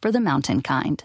for the mountain kind.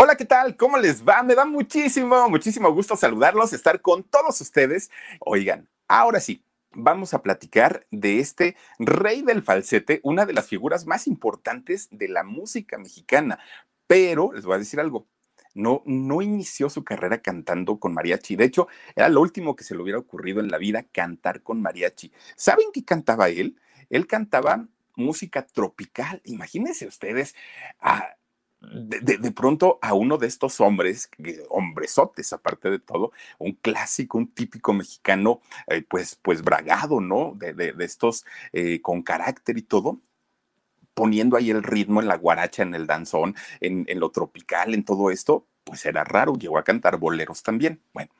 Hola, ¿qué tal? ¿Cómo les va? Me da muchísimo, muchísimo gusto saludarlos, estar con todos ustedes. Oigan, ahora sí, vamos a platicar de este rey del falsete, una de las figuras más importantes de la música mexicana. Pero les voy a decir algo. No, no inició su carrera cantando con mariachi. De hecho, era lo último que se le hubiera ocurrido en la vida, cantar con mariachi. ¿Saben qué cantaba él? Él cantaba música tropical. Imagínense ustedes a de, pronto a uno de estos hombres, hombresotes aparte de todo, un clásico, un típico mexicano, eh, pues, pues bragado, ¿no? De, estos eh, con carácter y todo, poniendo ahí el ritmo en la guaracha, en el danzón, en, en lo tropical, en todo esto, pues era raro, llegó a cantar boleros también. Bueno,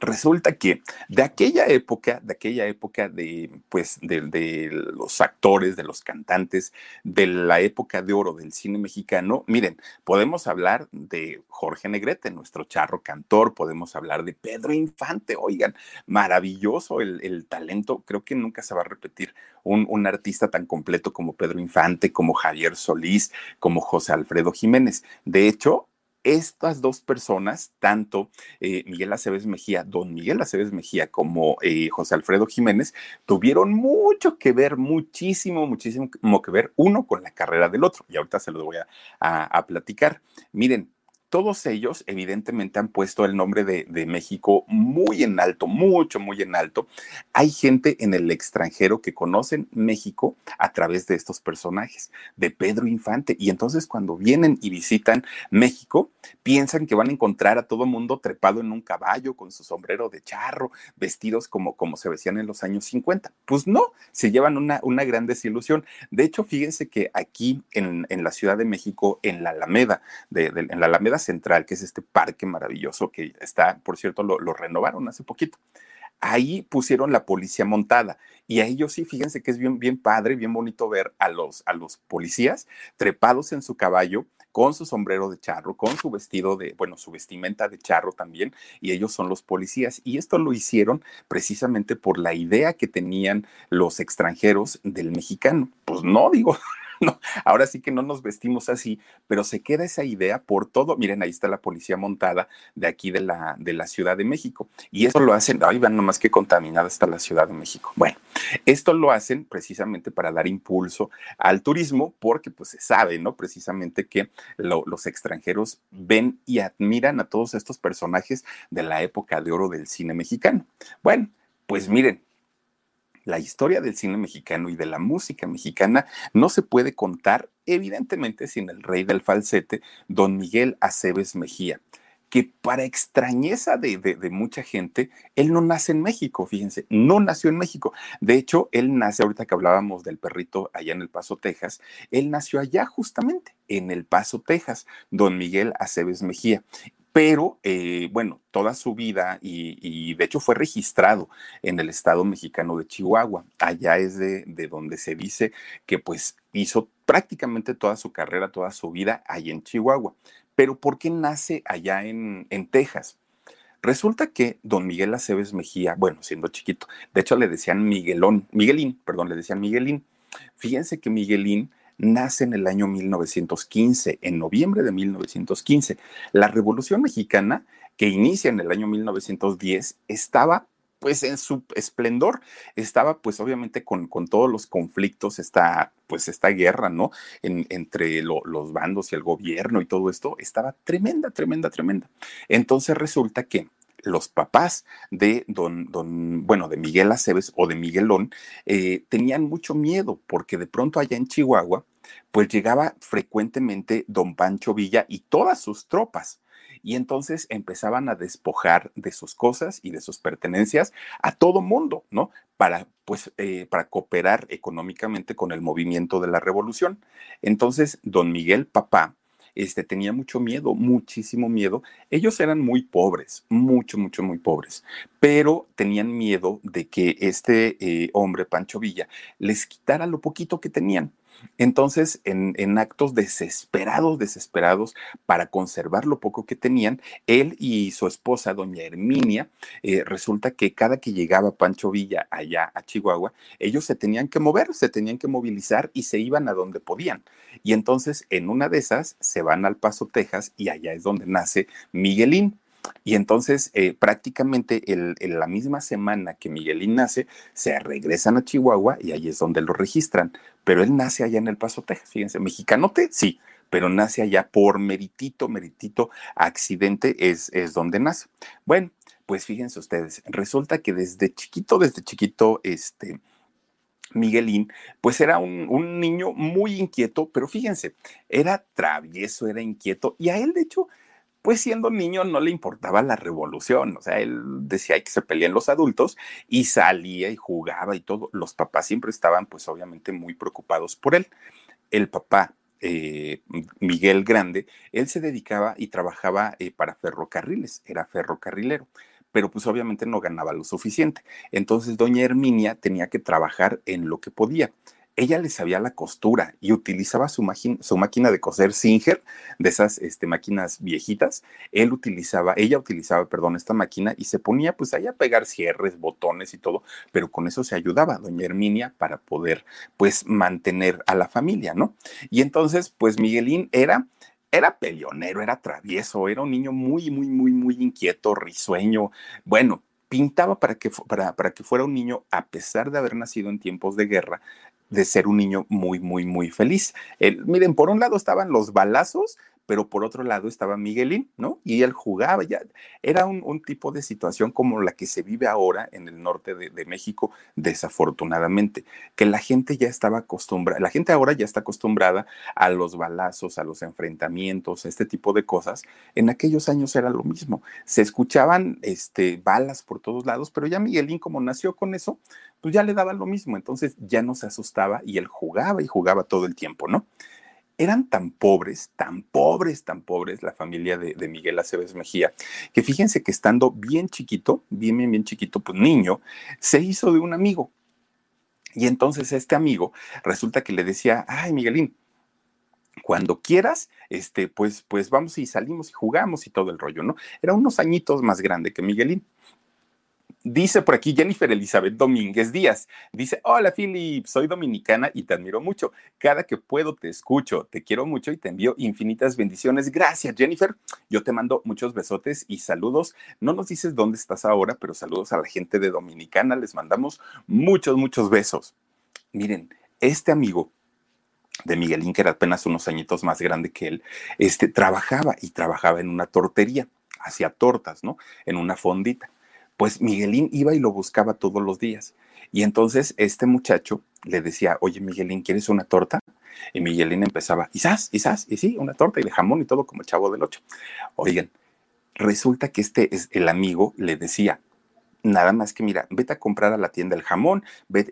Resulta que de aquella época, de aquella época de, pues, de, los actores, de los cantantes, de la época de oro del cine mexicano, miren, podemos hablar de Jorge Negrete, nuestro charro cantor, podemos hablar de Pedro Infante, oigan, maravilloso el, talento, creo que nunca se va a repetir un, un artista tan completo como Pedro Infante, como Javier Solís, como José Alfredo Jiménez. De hecho, estas dos personas, tanto eh, Miguel Aceves Mejía, don Miguel Aceves Mejía, como eh, José Alfredo Jiménez, tuvieron mucho que ver, muchísimo, muchísimo que ver uno con la carrera del otro. Y ahorita se los voy a platicar. Miren, todos ellos evidentemente han puesto el nombre de, México muy en alto, mucho, muy en alto. Hay gente en el extranjero que conocen México a través de estos personajes, de Pedro Infante. Y entonces cuando vienen y visitan México, piensan que van a encontrar a todo mundo trepado en un caballo, con su sombrero de charro, vestidos como, como se vestían en los años 50. Pues no, se llevan una, una gran desilusión. De hecho, fíjense que aquí en, la Ciudad de México, en la Alameda, en la Alameda Central, que es este parque maravilloso que está, por cierto, lo, renovaron hace poquito. Ahí pusieron la policía montada y a ellos sí, fíjense que es bien, bien padre, bien bonito ver a los, a los policías trepados en su caballo con su sombrero de charro, con su vestido de, bueno, su vestimenta de charro también, y ellos son los policías. Y esto lo hicieron precisamente por la idea que tenían los extranjeros del mexicano. Pues no, digo, no, ahora sí que no nos vestimos así, pero se queda esa idea por todo. Miren, ahí está la policía montada de aquí de la, de la Ciudad de México. Y esto lo hacen, ahí van nomás que contaminada está la Ciudad de México. Bueno, esto lo hacen precisamente para dar impulso al turismo, porque pues se sabe, ¿no? Precisamente que los extranjeros ven y admiran a todos estos personajes de la época de oro del cine mexicano. Bueno, pues miren, la historia del cine mexicano y de la música mexicana no se puede contar, evidentemente, sin el rey del falsete, don Miguel Aceves Mejía que para extrañeza de, de, mucha gente, él no nace en México, fíjense, no nació en México. De hecho, él nace, ahorita que hablábamos del perrito allá en El Paso, Texas, él nació allá justamente, en El Paso, Texas, don Miguel Aceves Mejía pero eh, bueno, toda su vida y, de hecho fue registrado en el estado mexicano de Chihuahua. Allá es de, donde se dice que pues hizo prácticamente toda su carrera, toda su vida ahí en Chihuahua. Pero ¿por qué nace allá en, en Texas? Resulta que don Miguel Aceves Mejía, bueno, siendo chiquito, de hecho le decían Miguelón, Miguelín, perdón, le decían Miguelín. Fíjense que Miguelín nace en el año 1915, en noviembre de 1915. La Revolución Mexicana, que inicia en el año 1910, estaba pues en su esplendor, estaba pues obviamente con, con todos los conflictos, esta, pues esta guerra, ¿no? entre los bandos y el gobierno y todo esto, estaba tremenda, tremenda, tremenda. Entonces resulta que los papás de don, don, bueno, de Miguel Aceves o de Miguelón, eh, tenían mucho miedo porque de pronto allá en Chihuahua, pues llegaba frecuentemente don Pancho Villa y todas sus tropas. Y entonces empezaban a despojar de sus cosas y de sus pertenencias a todo mundo, ¿no? Para, pues, eh, para cooperar económicamente con el movimiento de la revolución. Entonces, don Miguel Papá, este, tenía mucho miedo, muchísimo miedo. Ellos eran muy pobres, mucho, mucho, muy pobres, pero tenían miedo de que este eh, hombre, Pancho Villa, les quitara lo poquito que tenían. Entonces, en, actos desesperados, desesperados, para conservar lo poco que tenían, él y su esposa, doña Herminia, eh, resulta que cada que llegaba Pancho Villa allá a Chihuahua, ellos se tenían que mover, se tenían que movilizar y se iban a donde podían. Y entonces, en una de esas, se van al Paso, Texas, y allá es donde nace Miguelín. Y entonces, eh, prácticamente en la misma semana que Miguelín nace, se regresan a Chihuahua y ahí es donde lo registran. Pero él nace allá en El Paso, Texas. Fíjense, mexicanote, sí, pero nace allá por meritito, meritito, accidente es, es donde nace. Bueno, pues fíjense ustedes, resulta que desde chiquito, desde chiquito, este, Miguelín, pues era un, un, niño muy inquieto, pero fíjense, era travieso, era inquieto, y a él, de hecho, pues siendo niño no le importaba la revolución, o sea, él decía que se pelean los adultos y salía y jugaba y todo. Los papás siempre estaban pues obviamente muy preocupados por él. El papá, eh, Miguel Grande, él se dedicaba y trabajaba eh, para ferrocarriles, era ferrocarrilero pero pues obviamente no ganaba lo suficiente. Entonces doña Herminia tenía que trabajar en lo que podía ella le sabía la costura y utilizaba su, su máquina de coser Singer, de esas este, máquinas viejitas. Él utilizaba, ella utilizaba, perdón, esta máquina y se ponía pues ahí a pegar cierres, botones y todo, pero con eso se ayudaba doña Herminia para poder pues mantener a la familia, ¿no? Y entonces pues Miguelín era era peleonero, era travieso, era un niño muy, muy, muy, muy inquieto, risueño. Bueno, pintaba para que, para, para que fuera un niño, a pesar de haber nacido en tiempos de guerra, de ser un niño muy, muy, muy feliz. miren, por un lado estaban los balazos, pero por otro lado estaba Miguelín, ¿no? Y él jugaba, ya era un, tipo de situación como la que se vive ahora en el norte de, México, desafortunadamente, que la gente ya estaba acostumbrada, la gente ahora ya está acostumbrada a los balazos, a los enfrentamientos, a este tipo de cosas. En aquellos años era lo mismo, se escuchaban este, balas por todos lados, pero ya Miguelín como nació con eso, pues ya le daba lo mismo, entonces ya no se asustaba y él jugaba y jugaba todo el tiempo, ¿no? Eran tan pobres, tan pobres, tan pobres la familia de, Miguel Aceves Mejía, que fíjense que estando bien chiquito, bien, bien, bien chiquito, pues niño, se hizo de un amigo. Y entonces este amigo resulta que le decía, ay, Miguelín, cuando quieras, este, pues, pues vamos y salimos y jugamos y todo el rollo, ¿no? Era unos añitos más grande que Miguelín. Dice por aquí Jennifer Elizabeth Domínguez Díaz. Dice, hola Philip, soy dominicana y te admiro mucho. Cada que puedo te escucho, te quiero mucho y te envío infinitas bendiciones. Gracias Jennifer. Yo te mando muchos besotes y saludos. No nos dices dónde estás ahora, pero saludos a la gente de Dominicana. Les mandamos muchos, muchos besos. Miren, este amigo de Miguelín, que era apenas unos añitos más grande que él, este, trabajaba y trabajaba en una tortería, hacía tortas, ¿no? En una fondita pues Miguelín iba y lo buscaba todos los días. Y entonces este muchacho le decía, oye Miguelín, ¿quieres una torta? Y Miguelín empezaba, quizás, quizás, y sí, una torta y de jamón y todo como el chavo del ocho. Oigan, resulta que este es el amigo le decía, nada más que mira, vete a comprar a la tienda el jamón,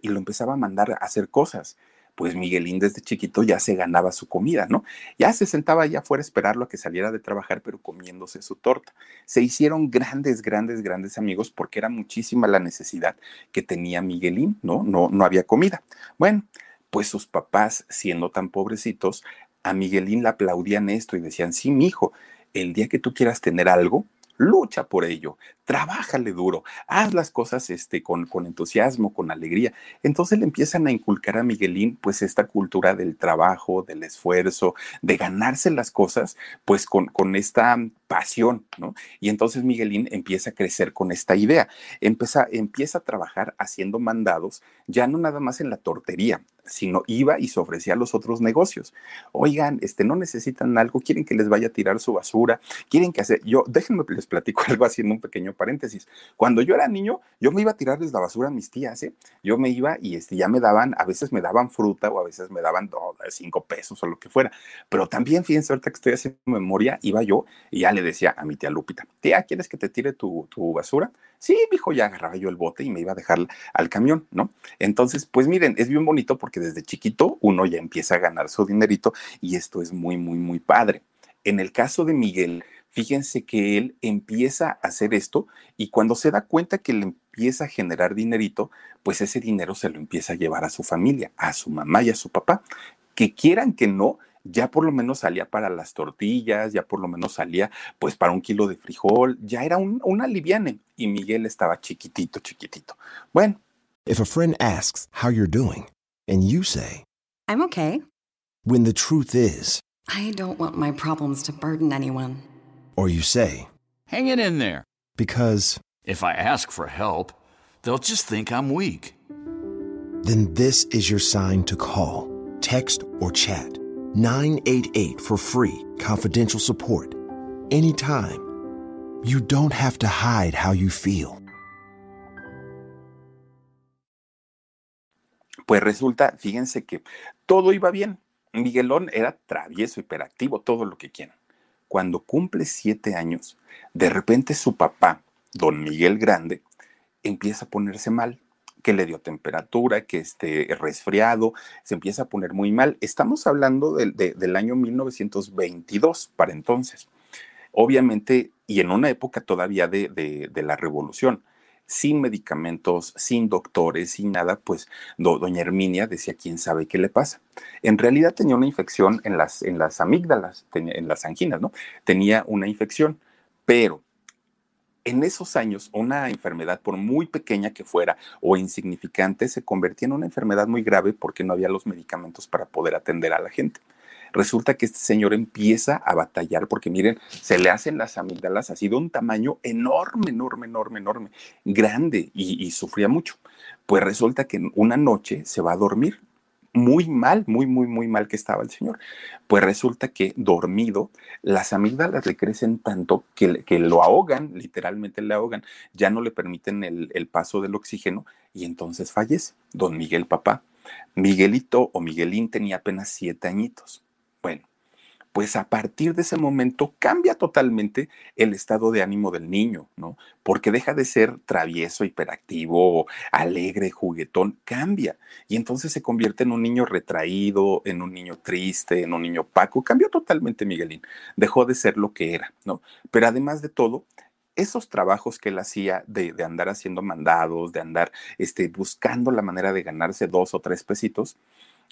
y lo empezaba a mandar a hacer cosas pues Miguelín desde chiquito ya se ganaba su comida, ¿no? Ya se sentaba allá afuera a esperarlo a que saliera de trabajar, pero comiéndose su torta. Se hicieron grandes, grandes, grandes amigos porque era muchísima la necesidad que tenía Miguelín, ¿no? No, no había comida. Bueno, pues sus papás, siendo tan pobrecitos, a Miguelín le aplaudían esto y decían, sí, mi hijo, el día que tú quieras tener algo, lucha por ello, trabájale duro, haz las cosas este, con, con entusiasmo, con alegría. Entonces le empiezan a inculcar a Miguelín pues esta cultura del trabajo, del esfuerzo, de ganarse las cosas pues con, con esta pasión, ¿no? Y entonces Miguelín empieza a crecer con esta idea, empieza, empieza a trabajar haciendo mandados, ya no nada más en la tortería, sino iba y se ofrecía a los otros negocios. Oigan, este, no necesitan algo, quieren que les vaya a tirar su basura, quieren que hacer, yo, déjenme les platico algo haciendo un pequeño paréntesis. Cuando yo era niño, yo me iba a tirarles la basura a mis tías, ¿eh? Yo me iba y este, ya me daban, a veces me daban fruta o a veces me daban cinco pesos o lo que fuera. Pero también, fíjense, ahorita que estoy haciendo memoria, iba yo y ya le decía a mi tía Lupita, tía, ¿quieres que te tire tu, tu basura? Sí, dijo, ya agarraba yo el bote y me iba a dejar al camión, ¿no? Entonces, pues miren, es bien bonito porque desde chiquito uno ya empieza a ganar su dinerito y esto es muy, muy, muy padre. En el caso de Miguel, fíjense que él empieza a hacer esto y cuando se da cuenta que le empieza a generar dinerito, pues ese dinero se lo empieza a llevar a su familia, a su mamá y a su papá. Que quieran que no, ya por lo menos salía para las tortillas, ya por lo menos salía pues para un kilo de frijol, ya era un, una liviane y Miguel estaba chiquitito, chiquitito. Bueno. If a friend asks how you're doing and you say, I'm okay. When the truth is, I don't want my problems to burden anyone. Or you say, Hang it in there. Because if I ask for help, they'll just think I'm weak. Then this is your sign to call, text, or chat 988 for free, confidential support. Anytime. You don't have to hide how you feel. Pues resulta, fíjense que todo iba bien. Miguelón era travieso, hiperactivo, todo lo que quieran. Cuando cumple siete años, de repente su papá, don Miguel Grande, empieza a ponerse mal, que le dio temperatura, que esté resfriado, se empieza a poner muy mal. Estamos hablando del año 1922 para entonces. Obviamente, y en una época todavía de, la revolución sin medicamentos, sin doctores, sin nada, pues doña Herminia decía, quién sabe qué le pasa. En realidad tenía una infección en las, en las amígdalas, en las anginas, ¿no? Tenía una infección, pero en esos años, una enfermedad, por muy pequeña que fuera o insignificante, se convertía en una enfermedad muy grave porque no había los medicamentos para poder atender a la gente resulta que este señor empieza a batallar porque miren, se le hacen las amígdalas así de un tamaño enorme, enorme, enorme, enorme, grande y, sufría mucho. Pues resulta que una noche se va a dormir muy mal, muy, muy, muy mal que estaba el señor. Pues resulta que dormido, las amígdalas le crecen tanto que, que lo ahogan, literalmente le ahogan, ya no le permiten el, el, paso del oxígeno y entonces fallece. Don Miguel papá. Miguelito o Miguelín tenía apenas siete añitos. Bueno, pues a partir de ese momento cambia totalmente el estado de ánimo del niño, ¿no? Porque deja de ser travieso, hiperactivo, alegre, juguetón, cambia. Y entonces se convierte en un niño retraído, en un niño triste, en un niño opaco. Cambió totalmente Miguelín. Dejó de ser lo que era, ¿no? Pero además de todo, esos trabajos que él hacía de, de, andar haciendo mandados, de andar este, buscando la manera de ganarse dos o tres pesitos,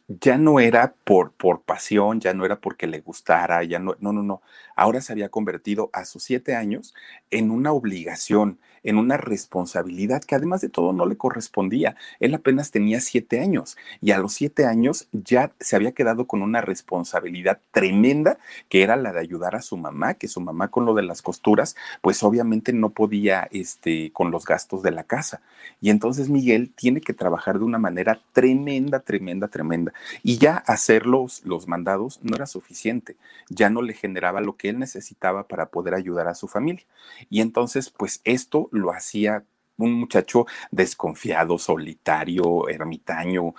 ya no era por, por pasión, ya no era porque le gustara, ya no, no, no, no. Ahora se había convertido a sus siete años en una obligación, en una responsabilidad que además de todo no le correspondía. Él apenas tenía siete años y a los siete años ya se había quedado con una responsabilidad tremenda que era la de ayudar a su mamá, que su mamá con lo de las costuras, pues obviamente no podía este, con los gastos de la casa. Y entonces Miguel tiene que trabajar de una manera tremenda, tremenda, tremenda. Y ya hacer los, los mandados no era suficiente, ya no le generaba lo que él necesitaba para poder ayudar a su familia. Y entonces, pues esto lo hacía un muchacho desconfiado, solitario, ermitaño,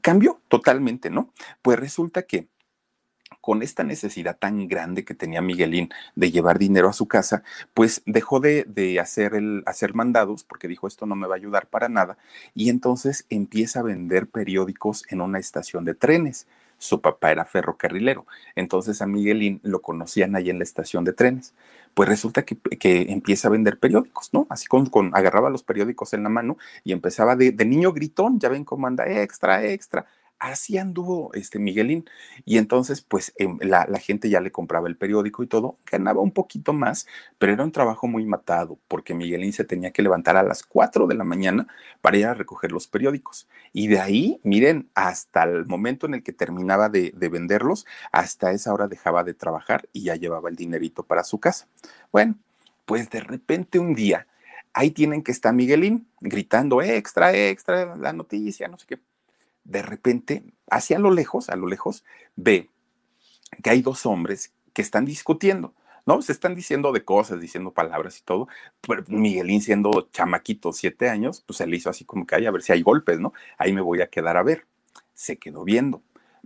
cambió totalmente, ¿no? Pues resulta que con esta necesidad tan grande que tenía Miguelín de llevar dinero a su casa, pues dejó de, hacer, el, hacer mandados porque dijo esto no me va a ayudar para nada y entonces empieza a vender periódicos en una estación de trenes. Su papá era ferrocarrilero, entonces a Miguelín lo conocían ahí en la estación de trenes. Pues resulta que, empieza a vender periódicos, ¿no? Así con, con, agarraba los periódicos en la mano y empezaba de, de niño gritón, ya ven cómo anda, extra, extra Así anduvo este Miguelín. Y entonces, pues em, la, gente ya le compraba el periódico y todo, ganaba un poquito más, pero era un trabajo muy matado, porque Miguelín se tenía que levantar a las 4 de la mañana para ir a recoger los periódicos. Y de ahí, miren, hasta el momento en el que terminaba de, de venderlos, hasta esa hora dejaba de trabajar y ya llevaba el dinerito para su casa. Bueno, pues de repente un día, ahí tienen que estar Miguelín gritando extra, extra, la noticia, no sé qué de repente, hacia lo lejos, a lo lejos, ve que hay dos hombres que están discutiendo. ¿no? Se están diciendo de cosas, diciendo palabras y todo. Pero Miguelín, siendo chamaquito, siete años, pues se le hizo así como que, ay, a ver si hay golpes, ¿no? Ahí me voy a quedar a ver. Se quedó viendo.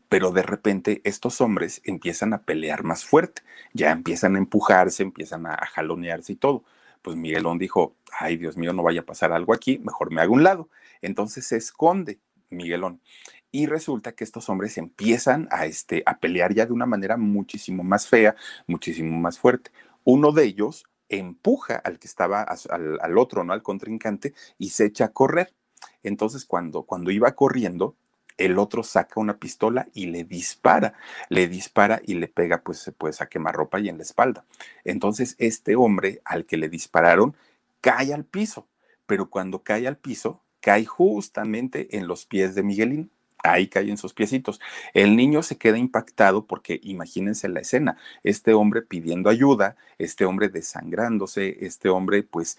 Pero de repente estos hombres empiezan a pelear más fuerte, ya empiezan a empujarse, empiezan a, jalonearse y todo. Pues Miguelón dijo, ay, Dios mío, no vaya a pasar algo aquí, mejor me hago un lado. Entonces se esconde Miguelón. Y resulta que estos hombres empiezan a, este, a pelear ya de una manera muchísimo más fea, muchísimo más fuerte. Uno de ellos empuja al que estaba, al, otro, ¿no? Al contrincante, y se echa a correr. Entonces, cuando, cuando iba corriendo, el otro saca una pistola y le dispara, le dispara y le pega pues, pues a quemarropa y en la espalda. Entonces este hombre al que le dispararon cae al piso, pero cuando cae al piso cae justamente en los pies de Miguelín. Ahí cae en sus piecitos. El niño se queda impactado porque imagínense la escena, este hombre pidiendo ayuda, este hombre desangrándose, este hombre pues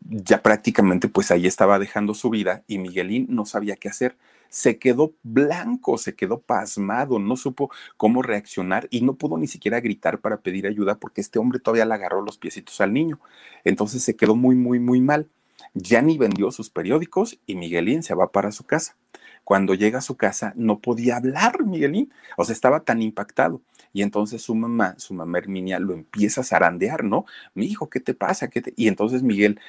ya prácticamente pues ahí estaba dejando su vida y Miguelín no sabía qué hacer. Se quedó blanco, se quedó pasmado, no supo cómo reaccionar y no pudo ni siquiera gritar para pedir ayuda porque este hombre todavía le agarró los piecitos al niño. Entonces se quedó muy, muy, muy mal. Ya ni vendió sus periódicos y Miguelín se va para su casa. Cuando llega a su casa no podía hablar Miguelín, o sea, estaba tan impactado. Y entonces su mamá, su mamá Herminia, lo empieza a zarandear, ¿no? Mi hijo, ¿qué te pasa? ¿Qué Y entonces Miguel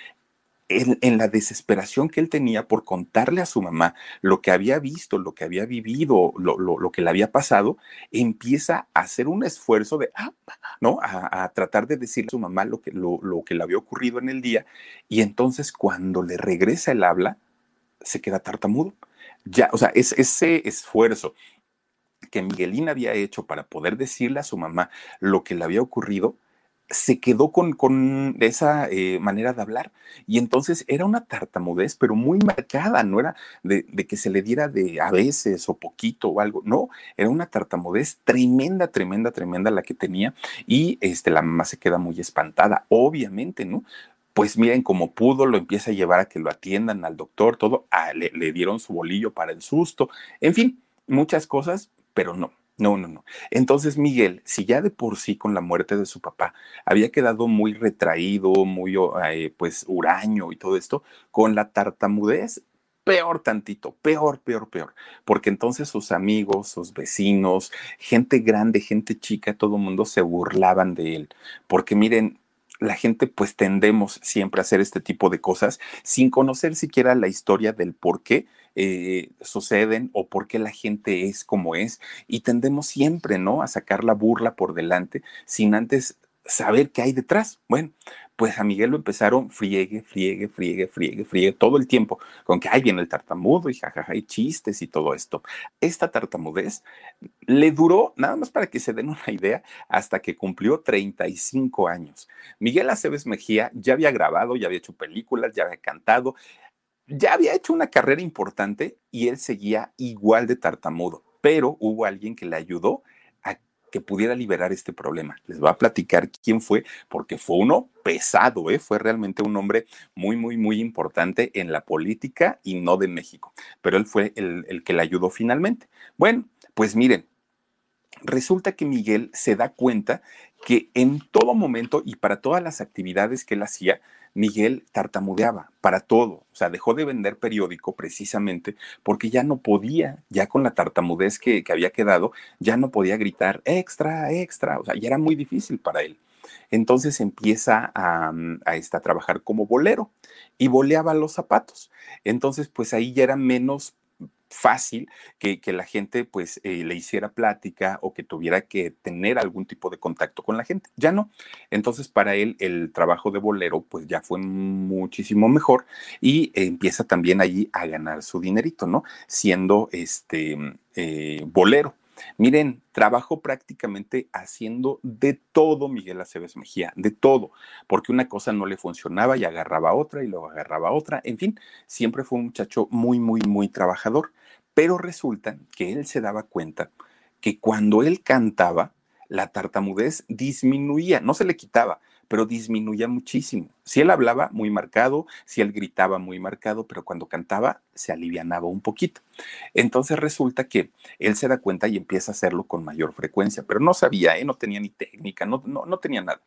en, la desesperación que él tenía por contarle a su mamá lo que había visto, lo que había vivido, lo, que le había pasado, empieza a hacer un esfuerzo de, ah, ¿no? A, tratar de decirle a su mamá lo que, lo, que le había ocurrido en el día. Y entonces cuando le regresa el habla, se queda tartamudo. Ya, o sea, es ese esfuerzo que Miguelín había hecho para poder decirle a su mamá lo que le había ocurrido, se quedó con, con esa eh, manera de hablar. Y entonces era una tartamudez, pero muy marcada, no era de, que se le diera de a veces o poquito o algo, no, era una tartamudez tremenda, tremenda, tremenda la que tenía. Y este, la mamá se queda muy espantada, obviamente, ¿no? Pues miren, como pudo, lo empieza a llevar a que lo atiendan al doctor, todo, ah, le dieron su bolillo para el susto, en fin, muchas cosas, pero no, no, no, no. Entonces Miguel, si ya de por sí con la muerte de su papá había quedado muy retraído, muy eh, pues huraño y todo esto, con la tartamudez peor tantito, peor, peor, peor, porque entonces sus amigos, sus vecinos, gente grande, gente chica, todo el mundo se burlaban de él, porque miren, la gente pues tendemos siempre a hacer este tipo de cosas sin conocer siquiera la historia del por qué eh, suceden o por qué la gente es como es y tendemos siempre, ¿no? A sacar la burla por delante sin antes saber qué hay detrás. Bueno, pues a Miguel lo empezaron friegue, friegue, friegue, friegue, friegue todo el tiempo, con que ahí viene el tartamudo y jajaja, y chistes y todo esto. Esta tartamudez le duró, nada más para que se den una idea, hasta que cumplió 35 años. Miguel Aceves Mejía ya había grabado, ya había hecho películas, ya había cantado, ya había hecho una carrera importante y él seguía igual de tartamudo, pero hubo alguien que le ayudó que pudiera liberar este problema. Les voy a platicar quién fue, porque fue uno pesado, ¿eh? fue realmente un hombre muy, muy, muy importante en la política y no de México, pero él fue el, el que le ayudó finalmente. Bueno, pues miren, resulta que Miguel se da cuenta que en todo momento y para todas las actividades que él hacía, Miguel tartamudeaba para todo, o sea, dejó de vender periódico precisamente porque ya no podía, ya con la tartamudez que, había quedado, ya no podía gritar extra, extra, o sea, ya era muy difícil para él. Entonces empieza a, a, a trabajar como bolero y boleaba los zapatos. Entonces, pues ahí ya era menos fácil que, que, la gente pues eh, le hiciera plática o que tuviera que tener algún tipo de contacto con la gente. Ya no. Entonces para él el trabajo de bolero pues ya fue muchísimo mejor y empieza también allí a ganar su dinerito, ¿no? Siendo este eh, bolero. Miren, trabajó prácticamente haciendo de todo Miguel Aceves Mejía, de todo, porque una cosa no le funcionaba y agarraba otra y luego agarraba otra, en fin, siempre fue un muchacho muy, muy, muy trabajador, pero resulta que él se daba cuenta que cuando él cantaba, la tartamudez disminuía, no se le quitaba, pero disminuía muchísimo. Si él hablaba muy marcado, si él gritaba muy marcado, pero cuando cantaba se alivianaba un poquito. Entonces resulta que él se da cuenta y empieza a hacerlo con mayor frecuencia, pero no sabía, ¿eh? no tenía ni técnica, no, no, no tenía nada.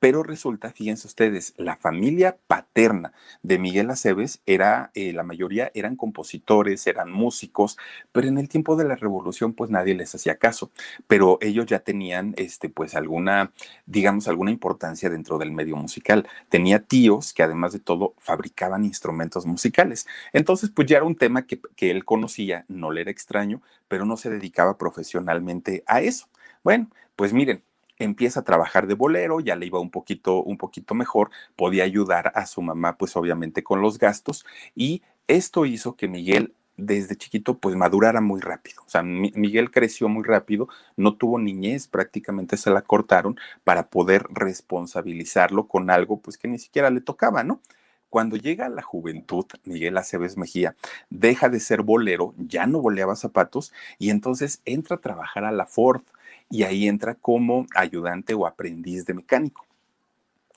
Pero resulta, fíjense ustedes, la familia paterna de Miguel Aceves era, eh, la mayoría eran compositores, eran músicos, pero en el tiempo de la revolución pues nadie les hacía caso, pero ellos ya tenían este pues alguna, digamos, alguna importancia dentro del medio musical. Tenía tíos que además de todo fabricaban instrumentos musicales. Entonces pues ya era un tema que, que él conocía, no le era extraño, pero no se dedicaba profesionalmente a eso. Bueno, pues miren, empieza a trabajar de bolero, ya le iba un poquito, un poquito mejor, podía ayudar a su mamá, pues obviamente con los gastos, y esto hizo que Miguel desde chiquito pues madurara muy rápido. O sea, Miguel creció muy rápido, no tuvo niñez, prácticamente se la cortaron para poder responsabilizarlo con algo pues que ni siquiera le tocaba, ¿no? Cuando llega a la juventud, Miguel Aceves Mejía deja de ser bolero, ya no boleaba zapatos y entonces entra a trabajar a la Ford y ahí entra como ayudante o aprendiz de mecánico.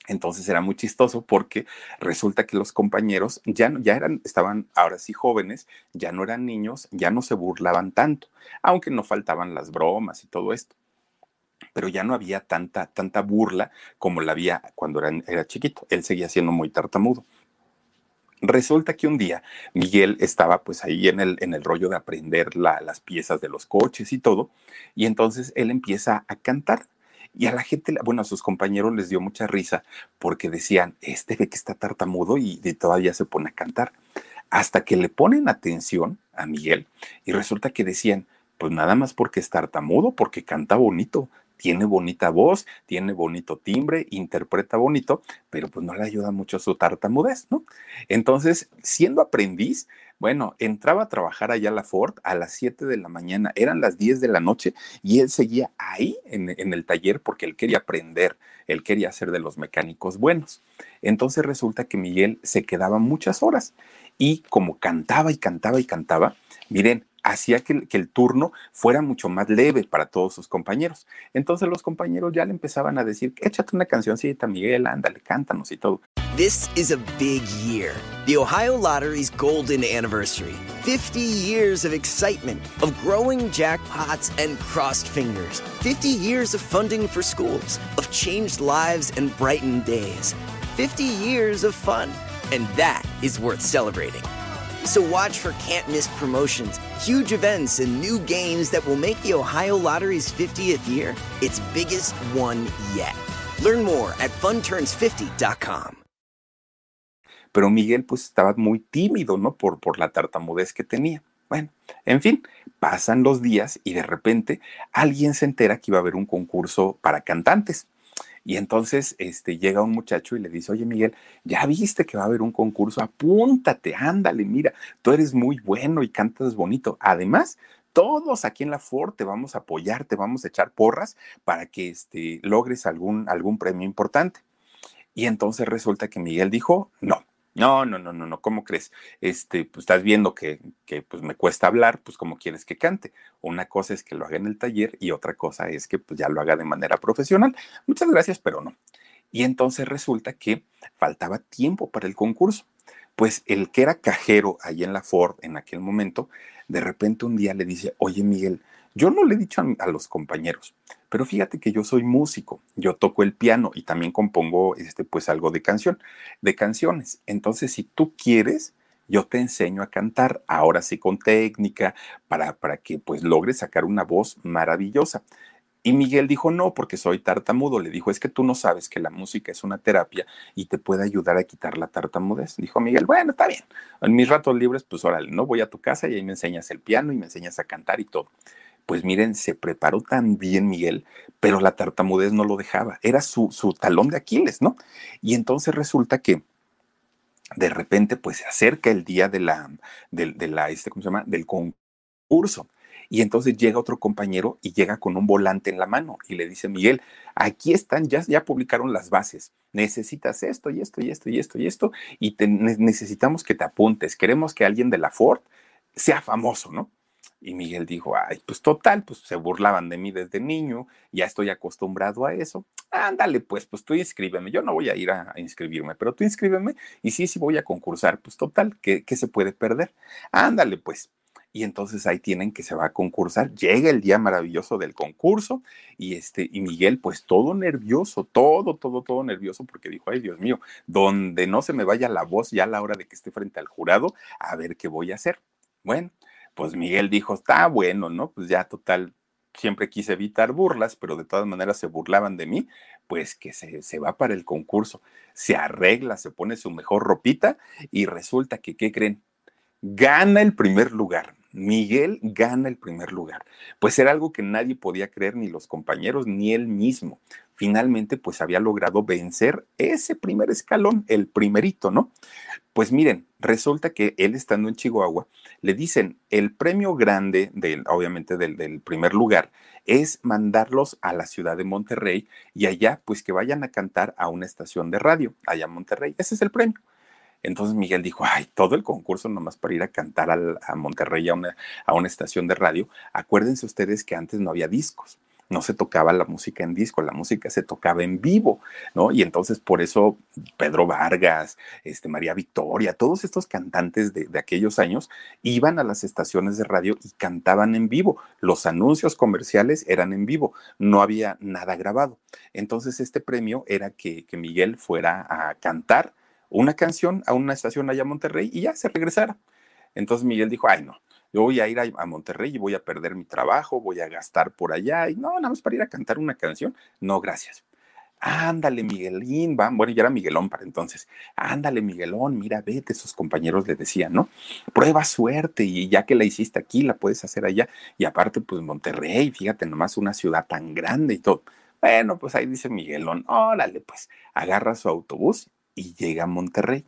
Entonces era muy chistoso porque resulta que los compañeros ya, ya eran, estaban ahora sí jóvenes, ya no eran niños, ya no se burlaban tanto, aunque no faltaban las bromas y todo esto. Pero ya no había tanta, tanta burla como la había cuando era, era chiquito. Él seguía siendo muy tartamudo. Resulta que un día Miguel estaba pues ahí en el, en el rollo de aprender las piezas de los coches y todo, y entonces él empieza a cantar. Y a la gente, bueno, a sus compañeros les dio mucha risa porque decían, este ve que está tartamudo y, y todavía se pone a cantar. Hasta que le ponen atención a Miguel y resulta que decían, pues nada más porque es tartamudo, porque canta bonito, tiene bonita voz, tiene bonito timbre, interpreta bonito, pero pues no le ayuda mucho su tartamudez, ¿no? Entonces, siendo aprendiz, bueno, entraba a trabajar allá a la Ford a las 7 de la mañana, eran las 10 de la noche y él seguía ahí en, en, el taller porque él quería aprender, él quería ser de los mecánicos buenos. Entonces resulta que Miguel se quedaba muchas horas y como cantaba y cantaba y cantaba, miren, hacía que, el turno fuera mucho más leve para todos sus compañeros. Entonces los compañeros ya le empezaban a decir, échate una cancioncita, Miguel, ándale, cántanos y todo. This is a big year. The Ohio Lottery's golden anniversary. 50 years of excitement, of growing jackpots and crossed fingers. 50 years of funding for schools, of changed lives and brightened days. 50 years of fun. And that is worth celebrating. So watch for can't miss promotions, huge events, and new games that will make the Ohio Lottery's 50th year its biggest one yet. Learn more at funturns50.com. Pero Miguel pues estaba muy tímido, ¿no? Por, por la tartamudez que tenía. Bueno, en fin, pasan los días y de repente alguien se entera que iba a haber un concurso para cantantes. Y entonces este, llega un muchacho y le dice, oye Miguel, ya viste que va a haber un concurso, apúntate, ándale, mira, tú eres muy bueno y cantas bonito. Además, todos aquí en la Ford te vamos a apoyar, te vamos a echar porras para que este, logres algún, algún premio importante. Y entonces resulta que Miguel dijo, no, no, no, no, no, no, ¿cómo crees? Este, pues estás viendo que, que pues me cuesta hablar, pues ¿cómo quieres que cante? Una cosa es que lo haga en el taller y otra cosa es que pues ya lo haga de manera profesional. Muchas gracias, pero no. Y entonces resulta que faltaba tiempo para el concurso. Pues el que era cajero ahí en la Ford en aquel momento, de repente un día le dice, oye Miguel, yo no le he dicho a, los compañeros, pero fíjate que yo soy músico, yo toco el piano y también compongo este, pues algo de canción, de canciones. Entonces, si tú quieres, yo te enseño a cantar, ahora sí con técnica, para, para que pues logres sacar una voz maravillosa. Y Miguel dijo, no, porque soy tartamudo. Le dijo, es que tú no sabes que la música es una terapia y te puede ayudar a quitar la tartamudez. Dijo Miguel, bueno, está bien. En mis ratos libres, pues órale, no voy a tu casa y ahí me enseñas el piano y me enseñas a cantar y todo. Pues miren, se preparó tan bien Miguel, pero la tartamudez no lo dejaba. Era su, su talón de Aquiles, ¿no? Y entonces resulta que de repente, pues se acerca el día de la, de, de este, ¿cómo se llama? Del concurso. Y entonces llega otro compañero y llega con un volante en la mano y le dice, Miguel, aquí están, ya, ya publicaron las bases. Necesitas esto y esto y esto y esto y esto y necesitamos que te apuntes. Queremos que alguien de la Ford sea famoso, ¿no? Y Miguel dijo, ay, pues total, pues se burlaban de mí desde niño, ya estoy acostumbrado a eso. Ándale, pues, pues tú inscríbeme. Yo no voy a ir a, inscribirme, pero tú inscríbeme y sí, sí voy a concursar. Pues total, ¿qué, qué se puede perder? Ándale, pues y entonces ahí tienen que se va a concursar. Llega el día maravilloso del concurso y este y Miguel pues todo nervioso, todo todo todo nervioso porque dijo, "Ay, Dios mío, donde no se me vaya la voz ya a la hora de que esté frente al jurado, a ver qué voy a hacer." Bueno, pues Miguel dijo, "Está bueno, ¿no? Pues ya total siempre quise evitar burlas, pero de todas maneras se burlaban de mí, pues que se, se, va para el concurso, se arregla, se pone su mejor ropita y resulta que, ¿qué creen? Gana el primer lugar. Miguel gana el primer lugar. Pues era algo que nadie podía creer, ni los compañeros, ni él mismo. Finalmente, pues había logrado vencer ese primer escalón, el primerito, ¿no? Pues miren, resulta que él estando en Chihuahua, le dicen, el premio grande, del, obviamente del, primer lugar, es mandarlos a la ciudad de Monterrey y allá, pues que vayan a cantar a una estación de radio, allá en Monterrey. Ese es el premio. Entonces Miguel dijo, ay, todo el concurso nomás para ir a cantar a Monterrey a una, a una estación de radio. Acuérdense ustedes que antes no había discos no se tocaba la música en disco, la música se tocaba en vivo, ¿no? Y entonces por eso Pedro Vargas, este, María Victoria, todos estos cantantes de, aquellos años iban a las estaciones de radio y cantaban en vivo. Los anuncios comerciales eran en vivo, no había nada grabado. Entonces este premio era que, que Miguel fuera a cantar una canción a una estación allá en Monterrey y ya se regresara. Entonces Miguel dijo, ay no, yo voy a ir a, Monterrey y voy a perder mi trabajo, voy a gastar por allá y no, nada más para ir a cantar una canción. No, gracias. Ándale, Miguelín, va. Bueno, ya era Miguelón para entonces. Ándale, Miguelón, mira, vete, sus compañeros le decían, ¿no? Prueba suerte y ya que la hiciste aquí, la puedes hacer allá. Y aparte, pues Monterrey, fíjate nomás, una ciudad tan grande y todo. Bueno, pues ahí dice Miguelón, órale, pues agarra su autobús y llega a Monterrey.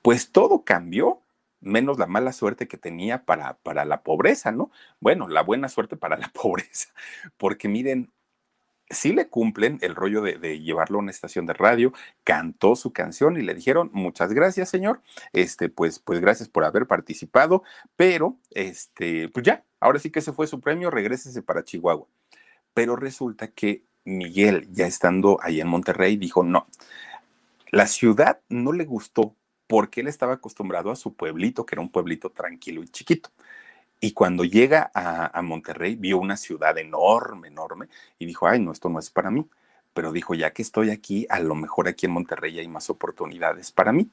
Pues todo cambió, menos la mala suerte que tenía para, para la pobreza, ¿no? Bueno, la buena suerte para la pobreza, porque miren, sí le cumplen el rollo de, llevarlo a una estación de radio, cantó su canción y le dijeron, muchas gracias, señor, este, pues, pues gracias por haber participado, pero, este, pues ya, ahora sí que ese fue su premio, regrésese para Chihuahua. Pero resulta que Miguel, ya estando ahí en Monterrey, dijo, no, la ciudad no le gustó porque él estaba acostumbrado a su pueblito, que era un pueblito tranquilo y chiquito. Y cuando llega a, Monterrey, vio una ciudad enorme, enorme, y dijo, ay, no, esto no es para mí. Pero dijo, ya que estoy aquí, a lo mejor aquí en Monterrey hay más oportunidades para mí.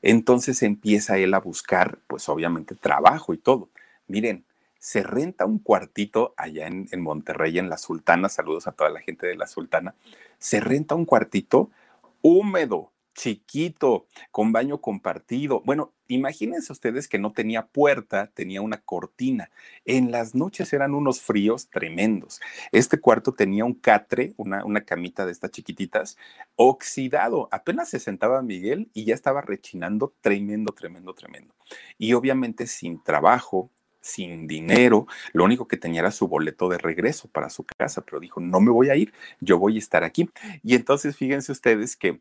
Entonces empieza él a buscar, pues obviamente, trabajo y todo. Miren, se renta un cuartito allá en, en Monterrey, en La Sultana, saludos a toda la gente de La Sultana, se renta un cuartito húmedo, chiquito, con baño compartido. Bueno, imagínense ustedes que no tenía puerta, tenía una cortina. En las noches eran unos fríos tremendos. Este cuarto tenía un catre, una, una camita de estas chiquititas, oxidado. Apenas se sentaba Miguel y ya estaba rechinando tremendo, tremendo, tremendo. Y obviamente sin trabajo, sin dinero, lo único que tenía era su boleto de regreso para su casa, pero dijo, no me voy a ir, yo voy a estar aquí. Y entonces fíjense ustedes que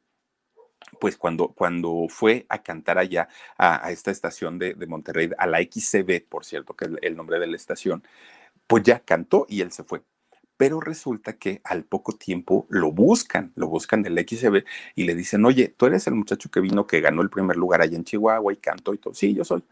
pues cuando, cuando fue a cantar allá a, esta estación de, de, Monterrey, a la XCB, por cierto, que es el nombre de la estación, pues ya cantó y él se fue. Pero resulta que al poco tiempo lo buscan, lo buscan del XCB y le dicen, oye, tú eres el muchacho que vino, que ganó el primer lugar allá en Chihuahua y cantó y todo. Sí, yo soy.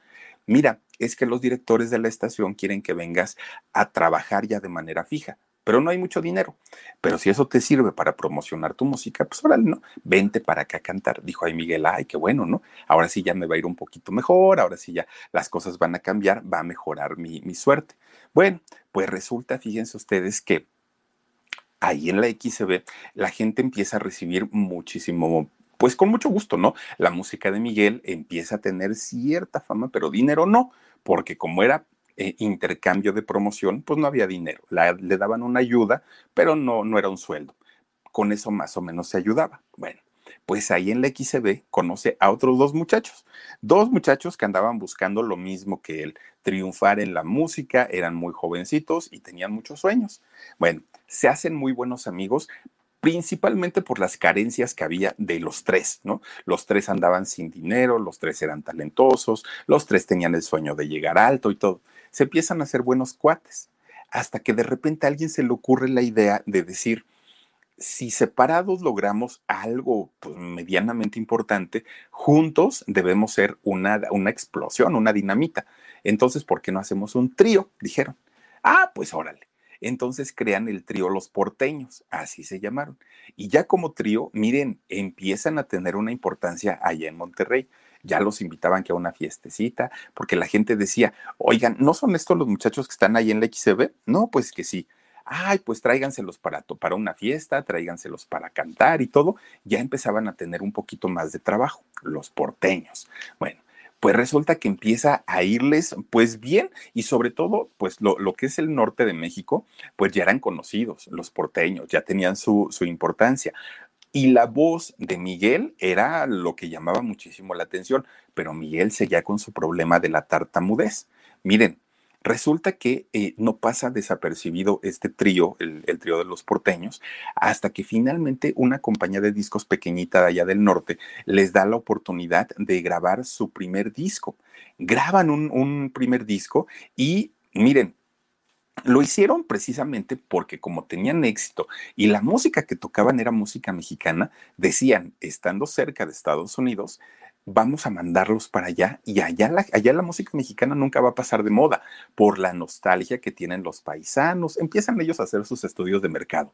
Mira, es que los directores de la estación quieren que vengas a trabajar ya de manera fija pero no hay mucho dinero. Pero si eso te sirve para promocionar tu música, pues órale, ¿no? Vente para acá a cantar. Dijo ahí Miguel, ay, qué bueno, ¿no? Ahora sí ya me va a ir un poquito mejor, ahora sí ya las cosas van a cambiar, va a mejorar mi, mi suerte. Bueno, pues resulta, fíjense ustedes que ahí en la XCB la gente empieza a recibir muchísimo pues con mucho gusto, ¿no? La música de Miguel empieza a tener cierta fama, pero dinero no, porque como era eh, intercambio de promoción, pues no había dinero. le daban una ayuda, pero no, no era un sueldo. Con eso más o menos se ayudaba. Bueno, pues ahí en la XCB conoce a otros dos muchachos, dos muchachos que andaban buscando lo mismo que él, triunfar en la música, eran muy jovencitos y tenían muchos sueños. Bueno, se hacen muy buenos amigos, principalmente por las carencias que había de los tres, ¿no? Los tres andaban sin dinero, los tres eran talentosos, los tres tenían el sueño de llegar alto y todo. Se empiezan a hacer buenos cuates, hasta que de repente a alguien se le ocurre la idea de decir, si separados logramos algo pues, medianamente importante, juntos debemos ser una, una explosión, una dinamita. Entonces, ¿por qué no hacemos un trío? Dijeron. Ah, pues órale. Entonces crean el trío Los Porteños, así se llamaron. Y ya como trío, miren, empiezan a tener una importancia allá en Monterrey. Ya los invitaban que a una fiestecita, porque la gente decía, oigan, ¿no son estos los muchachos que están ahí en la XCB? No, pues que sí. Ay, pues tráiganselos para, para una fiesta, tráiganselos para cantar y todo. Ya empezaban a tener un poquito más de trabajo, los porteños. Bueno, pues resulta que empieza a irles pues bien y sobre todo pues lo, que es el norte de México pues ya eran conocidos, los porteños ya tenían su, su importancia. Y la voz de Miguel era lo que llamaba muchísimo la atención, pero Miguel seguía con su problema de la tartamudez. Miren, Resulta que eh, no pasa desapercibido este trío, el, trío de los porteños, hasta que finalmente una compañía de discos pequeñita de allá del norte les da la oportunidad de grabar su primer disco. Graban un, un primer disco y miren, lo hicieron precisamente porque como tenían éxito y la música que tocaban era música mexicana, decían, estando cerca de Estados Unidos, vamos a mandarlos para allá y allá la, allá la música mexicana nunca va a pasar de moda por la nostalgia que tienen los paisanos. Empiezan ellos a hacer sus estudios de mercado.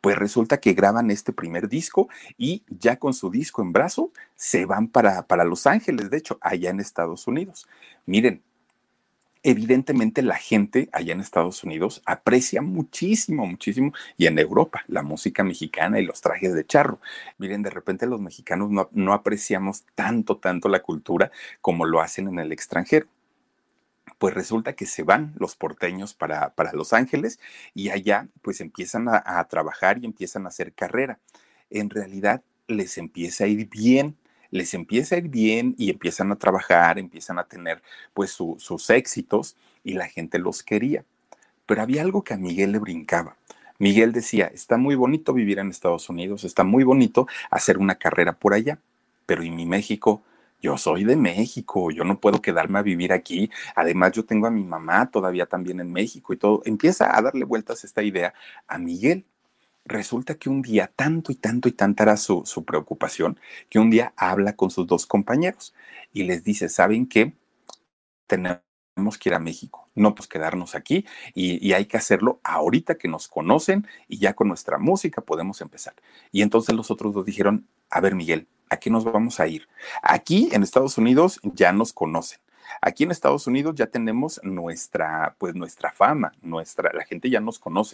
Pues resulta que graban este primer disco y ya con su disco en brazo se van para, para Los Ángeles, de hecho, allá en Estados Unidos. Miren, evidentemente la gente allá en Estados Unidos aprecia muchísimo, muchísimo, y en Europa, la música mexicana y los trajes de charro. Miren, de repente los mexicanos no, apreciamos tanto, tanto la cultura como lo hacen en el extranjero pues resulta que se van los porteños para, para Los Ángeles y allá pues empiezan a, a, trabajar y empiezan a hacer carrera. En realidad les empieza a ir bien, les empieza a ir bien y empiezan a trabajar, empiezan a tener pues sus éxitos y la gente los quería. Pero había algo que a Miguel le brincaba. Miguel decía, está muy bonito vivir en Estados Unidos, está muy bonito hacer una carrera por allá, pero ¿y mi México? Yo soy de México, yo no puedo quedarme a vivir aquí. Además, yo tengo a mi mamá todavía también en México y todo. Empieza a darle vueltas esta idea a Miguel resulta que un día, tanto y tanto y tanta era su, preocupación, que un día habla con sus dos compañeros y les dice, ¿saben qué? Tenemos que ir a México, no pues quedarnos aquí y, hay que hacerlo ahorita que nos conocen y ya con nuestra música podemos empezar. Y entonces los otros dos dijeron, a ver Miguel, ¿a qué nos vamos a ir? Aquí en Estados Unidos ya nos conocen. Aquí en Estados Unidos ya tenemos nuestra, pues nuestra fama, nuestra, la gente ya nos conoce.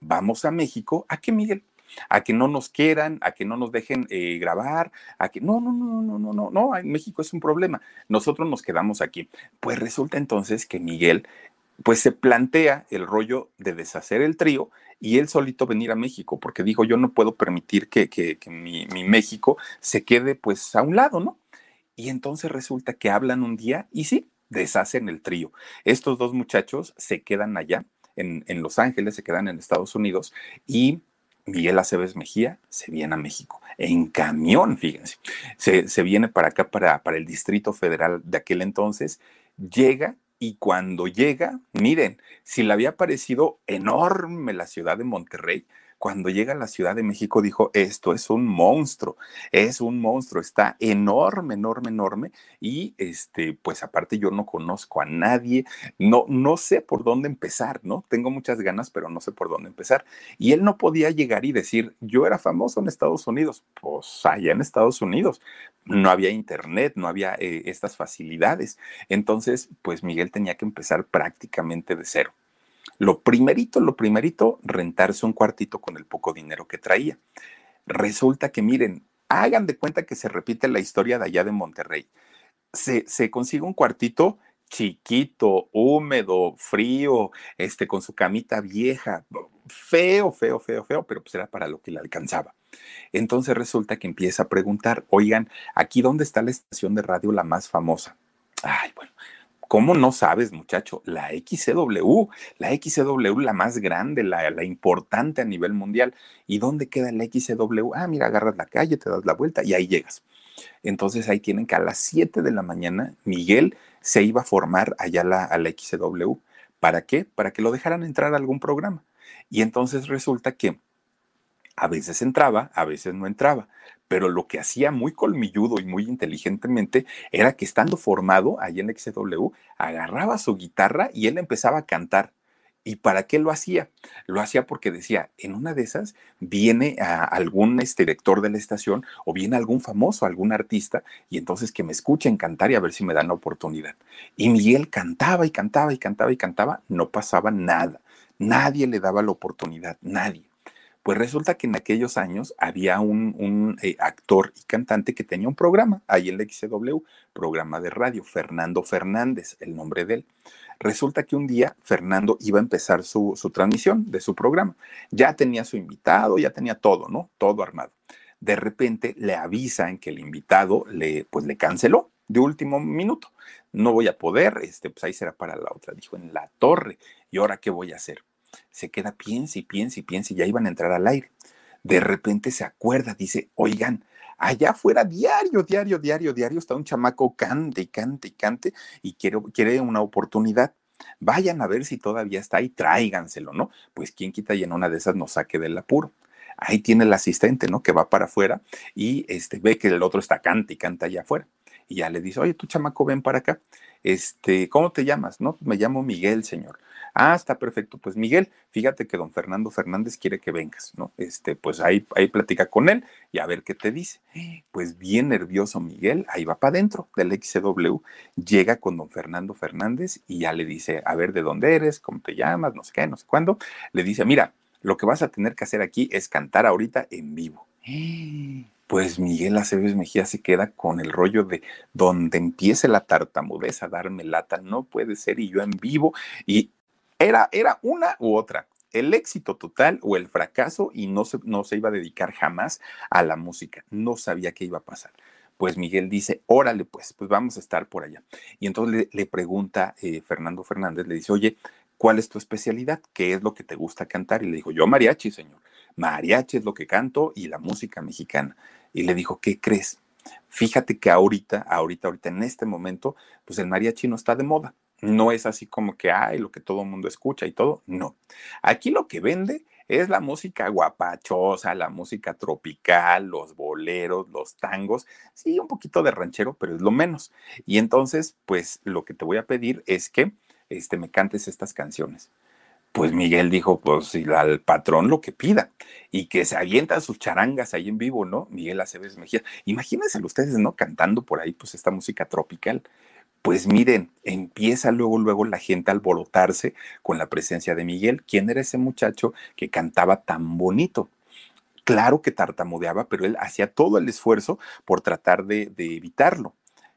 Vamos a México. ¿A qué, Miguel? a que no nos quieran, a que no nos dejen eh, grabar, a que no, no, no, no, no, no, no, en México es un problema. Nosotros nos quedamos aquí. Pues resulta entonces que Miguel, pues se plantea el rollo de deshacer el trío y él solito venir a México, porque dijo, yo no puedo permitir que, que, mi, México se quede pues a un lado, ¿no? Y entonces resulta que hablan un día y sí, deshacen el trío. Estos dos muchachos se quedan allá en, en Los Ángeles, se quedan en Estados Unidos y Miguel Aceves Mejía se viene a México en camión, fíjense. Se, se viene para acá, para, para el Distrito Federal de aquel entonces, llega Y cuando llega, miren, si le había parecido enorme la ciudad de Monterrey, cuando llega a la Ciudad de México dijo, esto es un monstruo, es un monstruo, está enorme, enorme, enorme. Y este, pues aparte yo no conozco a nadie, no, no sé por dónde empezar, ¿no? Tengo muchas ganas, pero no sé por dónde empezar. Y él no podía llegar y decir, yo era famoso en Estados Unidos, pues allá en Estados Unidos. No había internet, no había eh, estas facilidades. Entonces, pues Miguel tenía que empezar prácticamente de cero. Lo primerito, lo primerito, rentarse un cuartito con el poco dinero que traía. Resulta que, miren, hagan de cuenta que se repite la historia de allá de Monterrey. Se, consigue un cuartito chiquito, húmedo, frío, este, con su camita vieja, feo, feo, feo, feo, pero pues era para lo que le alcanzaba. Entonces resulta que empieza a preguntar, oigan, ¿aquí dónde está la estación de radio la más famosa? Ay, bueno, ¿Cómo no sabes, muchacho? La XCW, la XCW, la más grande, la, la, importante a nivel mundial. ¿Y dónde queda la XCW? Ah, mira, agarras la calle, te das la vuelta y ahí llegas. Entonces ahí tienen que a las 7 de la mañana Miguel se iba a formar allá la, a la XCW. ¿Para qué? Para que lo dejaran entrar a algún programa. Y entonces resulta que a veces entraba, a veces no entraba, pero lo que hacía muy colmilludo y muy inteligentemente era que estando formado allí en XW, agarraba su guitarra y él empezaba a cantar. ¿Y para qué lo hacía? Lo hacía porque decía, en una de esas viene a algún este, director de la estación o viene algún famoso, algún artista, y entonces que me escuchen cantar y a ver si me dan la oportunidad. Y Miguel cantaba y cantaba y cantaba y cantaba, no pasaba nada. Nadie le daba la oportunidad, nadie. Pues resulta que en aquellos años había un, eh, actor y cantante que tenía un programa ahí en la XCW, programa de radio, Fernando Fernández, el nombre de él. Resulta que un día Fernando iba a empezar su, su transmisión de su programa. Ya tenía su invitado, ya tenía todo, ¿no? Todo armado. De repente le avisan que el invitado le, pues le canceló de último minuto. No voy a poder, este, pues ahí será para la otra. Dijo, en la torre. ¿Y ahora qué voy a hacer? Se queda, piensa y piensa y piensa y ya iban a entrar al aire. De repente se acuerda, dice, oigan, allá afuera diario, diario, diario, diario está un chamaco cante y cante y cante y quiere, quiere una oportunidad. Vayan a ver si todavía está ahí, tráiganselo, ¿no? Pues quien quita y en una de esas nos saque del apuro. Ahí tiene el asistente, ¿no? Que va para afuera y este, ve que el otro está cante y canta allá afuera. Y ya le dice, oye, tu chamaco, ven para acá. Este, ¿cómo te llamas? No, me llamo Miguel, señor. Ah, está perfecto. Pues Miguel, fíjate que don Fernando Fernández quiere que vengas, ¿no? Este, pues ahí, ahí platica con él y a ver qué te dice. Pues bien nervioso Miguel, ahí va para adentro del XCW, llega con don Fernando Fernández y ya le dice, a ver de dónde eres, cómo te llamas, no sé qué, no sé cuándo. Le dice, mira, lo que vas a tener que hacer aquí es cantar ahorita en vivo. Pues Miguel Aceves Mejía se queda con el rollo de donde empiece la tartamudez a darme lata, no puede ser, y yo en vivo, y era, era una u otra, el éxito total o el fracaso y no se, no se iba a dedicar jamás a la música. No sabía qué iba a pasar. Pues Miguel dice, órale, pues, pues vamos a estar por allá. Y entonces le, pregunta eh, Fernando Fernández, le dice, oye, ¿cuál es tu especialidad? ¿Qué es lo que te gusta cantar? Y le dijo, yo mariachi, señor. Mariachi es lo que canto y la música mexicana. Y le dijo, ¿qué crees? Fíjate que ahorita, ahorita, ahorita, en este momento, pues el mariachi no está de moda. No es así como que hay lo que todo el mundo escucha y todo. No. Aquí lo que vende es la música guapachosa, la música tropical, los boleros, los tangos. Sí, un poquito de ranchero, pero es lo menos. Y entonces, pues lo que te voy a pedir es que este, me cantes estas canciones. Pues Miguel dijo, pues al patrón lo que pida y que se avienta sus charangas ahí en vivo, ¿no? Miguel Aceves Mejía. Imagínense ustedes, ¿no? Cantando por ahí, pues esta música tropical. Pues miren, empieza luego, luego la gente a alborotarse con la presencia de Miguel. ¿Quién era ese muchacho que cantaba tan bonito? Claro que tartamudeaba, pero él hacía todo el esfuerzo por tratar de, de evitarlo.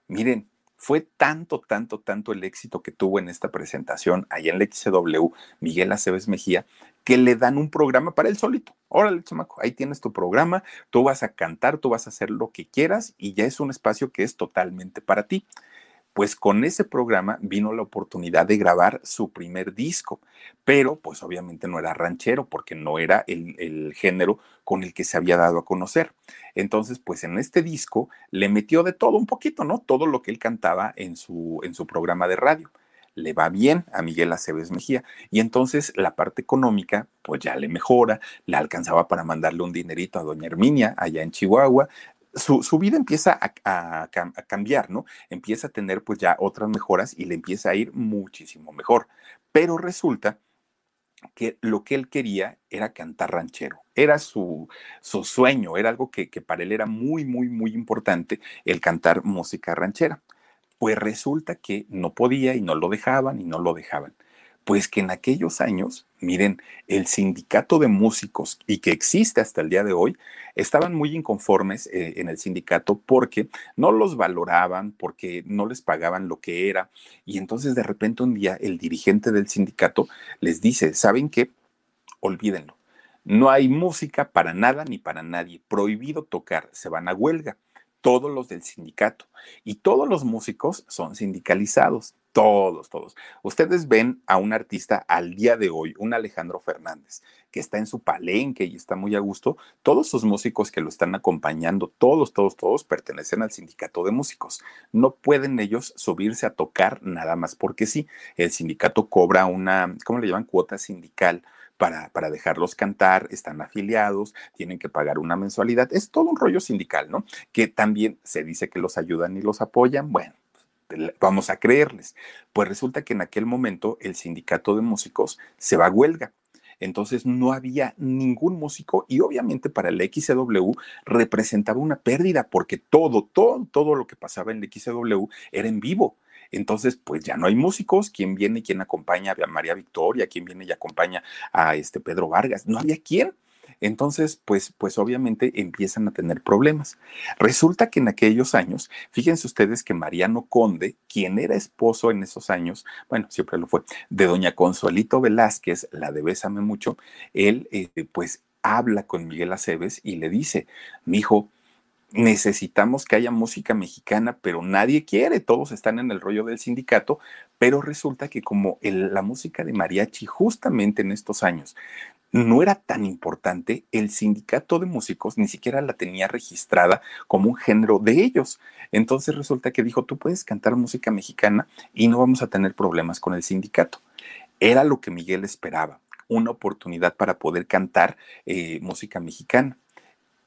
Miren, fue tanto, tanto, tanto el éxito que tuvo en esta presentación allá en la XW, Miguel Aceves Mejía, que le dan un programa para él solito. Órale, chamaco, ahí tienes tu programa, tú vas a cantar, tú vas a hacer lo que quieras y ya es un espacio que es totalmente para ti pues con ese programa vino la oportunidad de grabar su primer disco, pero pues obviamente no era ranchero porque no era el, género con el que se había dado a conocer. Entonces, pues en este disco le metió de todo un poquito, ¿no? Todo lo que él cantaba en su, en su programa de radio. le va bien a Miguel Aceves Mejía. Y entonces la parte económica, pues ya le mejora, le alcanzaba para mandarle un dinerito a doña Herminia allá en Chihuahua. Su, su vida empieza a, a, a, cambiar, ¿no? Empieza a tener pues ya otras mejoras y le empieza a ir muchísimo mejor. Pero resulta que lo que él quería era cantar ranchero, era su, su sueño, era algo que, que para él era muy, muy, muy importante el cantar música ranchera. Pues resulta que no podía y no lo dejaban y no lo dejaban. Pues que en aquellos años, miren, el sindicato de músicos y que existe hasta el día de hoy, estaban muy inconformes eh, en el sindicato porque no los valoraban, porque no les pagaban lo que era. Y entonces de repente un día el dirigente del sindicato les dice, ¿saben qué? Olvídenlo. No hay música para nada ni para nadie. Prohibido tocar. Se van a huelga todos los del sindicato. Y todos los músicos son sindicalizados, todos, todos. Ustedes ven a un artista al día de hoy, un Alejandro Fernández, que está en su palenque y está muy a gusto. Todos sus músicos que lo están acompañando, todos, todos, todos pertenecen al sindicato de músicos. No pueden ellos subirse a tocar nada más porque sí. El sindicato cobra una, ¿cómo le llaman? Cuota sindical para, para, dejarlos cantar, están afiliados, tienen que pagar una mensualidad. Es todo un rollo sindical, ¿no? Que también se dice que los ayudan y los apoyan. Bueno, vamos a creerles. Pues resulta que en aquel momento el sindicato de músicos se va a huelga. Entonces no había ningún músico y obviamente para el XCW representaba una pérdida porque todo, todo, todo lo que pasaba en el XCW era en vivo. Entonces, pues ya no hay músicos. ¿Quién viene y quién acompaña a María Victoria? ¿Quién viene y acompaña a este Pedro Vargas? No había quién. Entonces, pues, pues obviamente empiezan a tener problemas. Resulta que en aquellos años, fíjense ustedes que Mariano Conde, quien era esposo en esos años, bueno, siempre lo fue, de doña Consuelito Velázquez, la de Bésame mucho, él eh, pues habla con Miguel Aceves y le dice, mi hijo, necesitamos que haya música mexicana, pero nadie quiere, todos están en el rollo del sindicato, pero resulta que como la música de mariachi justamente en estos años no era tan importante, el sindicato de músicos ni siquiera la tenía registrada como un género de ellos. Entonces resulta que dijo, tú puedes cantar música mexicana y no vamos a tener problemas con el sindicato. Era lo que Miguel esperaba, una oportunidad para poder cantar eh, música mexicana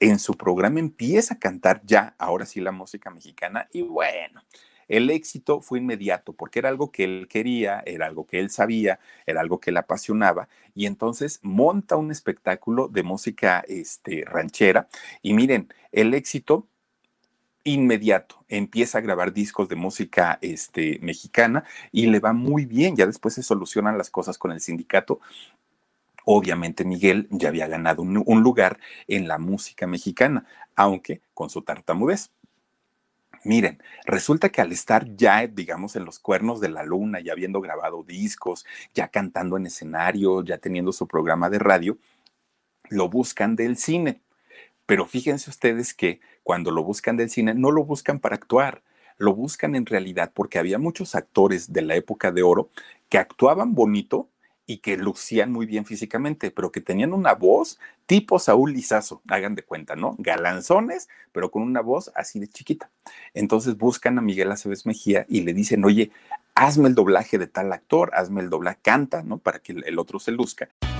en su programa empieza a cantar ya, ahora sí, la música mexicana y bueno. El éxito fue inmediato porque era algo que él quería, era algo que él sabía, era algo que le apasionaba y entonces monta un espectáculo de música este, ranchera y miren, el éxito inmediato. Empieza a grabar discos de música este, mexicana y le va muy bien. Ya después se solucionan las cosas con el sindicato Obviamente Miguel ya había ganado un, lugar en la música mexicana, aunque con su tartamudez. Miren, resulta que al estar ya, digamos, en los cuernos de la luna, ya habiendo grabado discos, ya cantando en escenario, ya teniendo su programa de radio, lo buscan del cine. Pero fíjense ustedes que cuando lo buscan del cine, no lo buscan para actuar, lo buscan en realidad porque había muchos actores de la época de oro que actuaban bonito, y que lucían muy bien físicamente, pero que tenían una voz tipo Saúl Lizazo, hagan de cuenta, ¿no? Galanzones, pero con una voz así de chiquita. Entonces buscan a Miguel Aceves Mejía y le dicen, oye, hazme el doblaje de tal actor, hazme el doblaje, canta, ¿no? Para que el otro se luzca.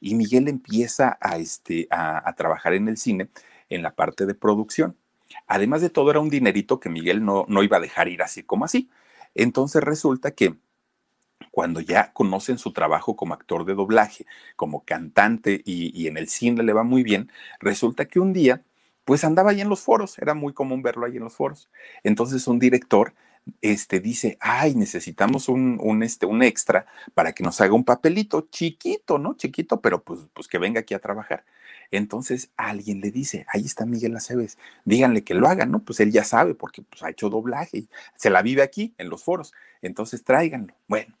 Y Miguel empieza a, este, a, trabajar en el cine en la parte de producción. Además de todo, era un dinerito que Miguel no, no iba a dejar ir así como así. Entonces resulta que cuando ya conocen su trabajo como actor de doblaje, como cantante y, en el cine le va muy bien, resulta que un día, pues andaba ahí en los foros, era muy común verlo ahí en los foros. Entonces un director este, dice, ay, necesitamos un, este, un extra para que nos haga un papelito chiquito, ¿no? Chiquito, pero pues, pues que venga aquí a trabajar. Entonces alguien le dice, ahí está Miguel Aceves, díganle que lo haga, ¿no? Pues él ya sabe porque pues, ha hecho doblaje y se la vive aquí en los foros. Entonces tráiganlo. Bueno,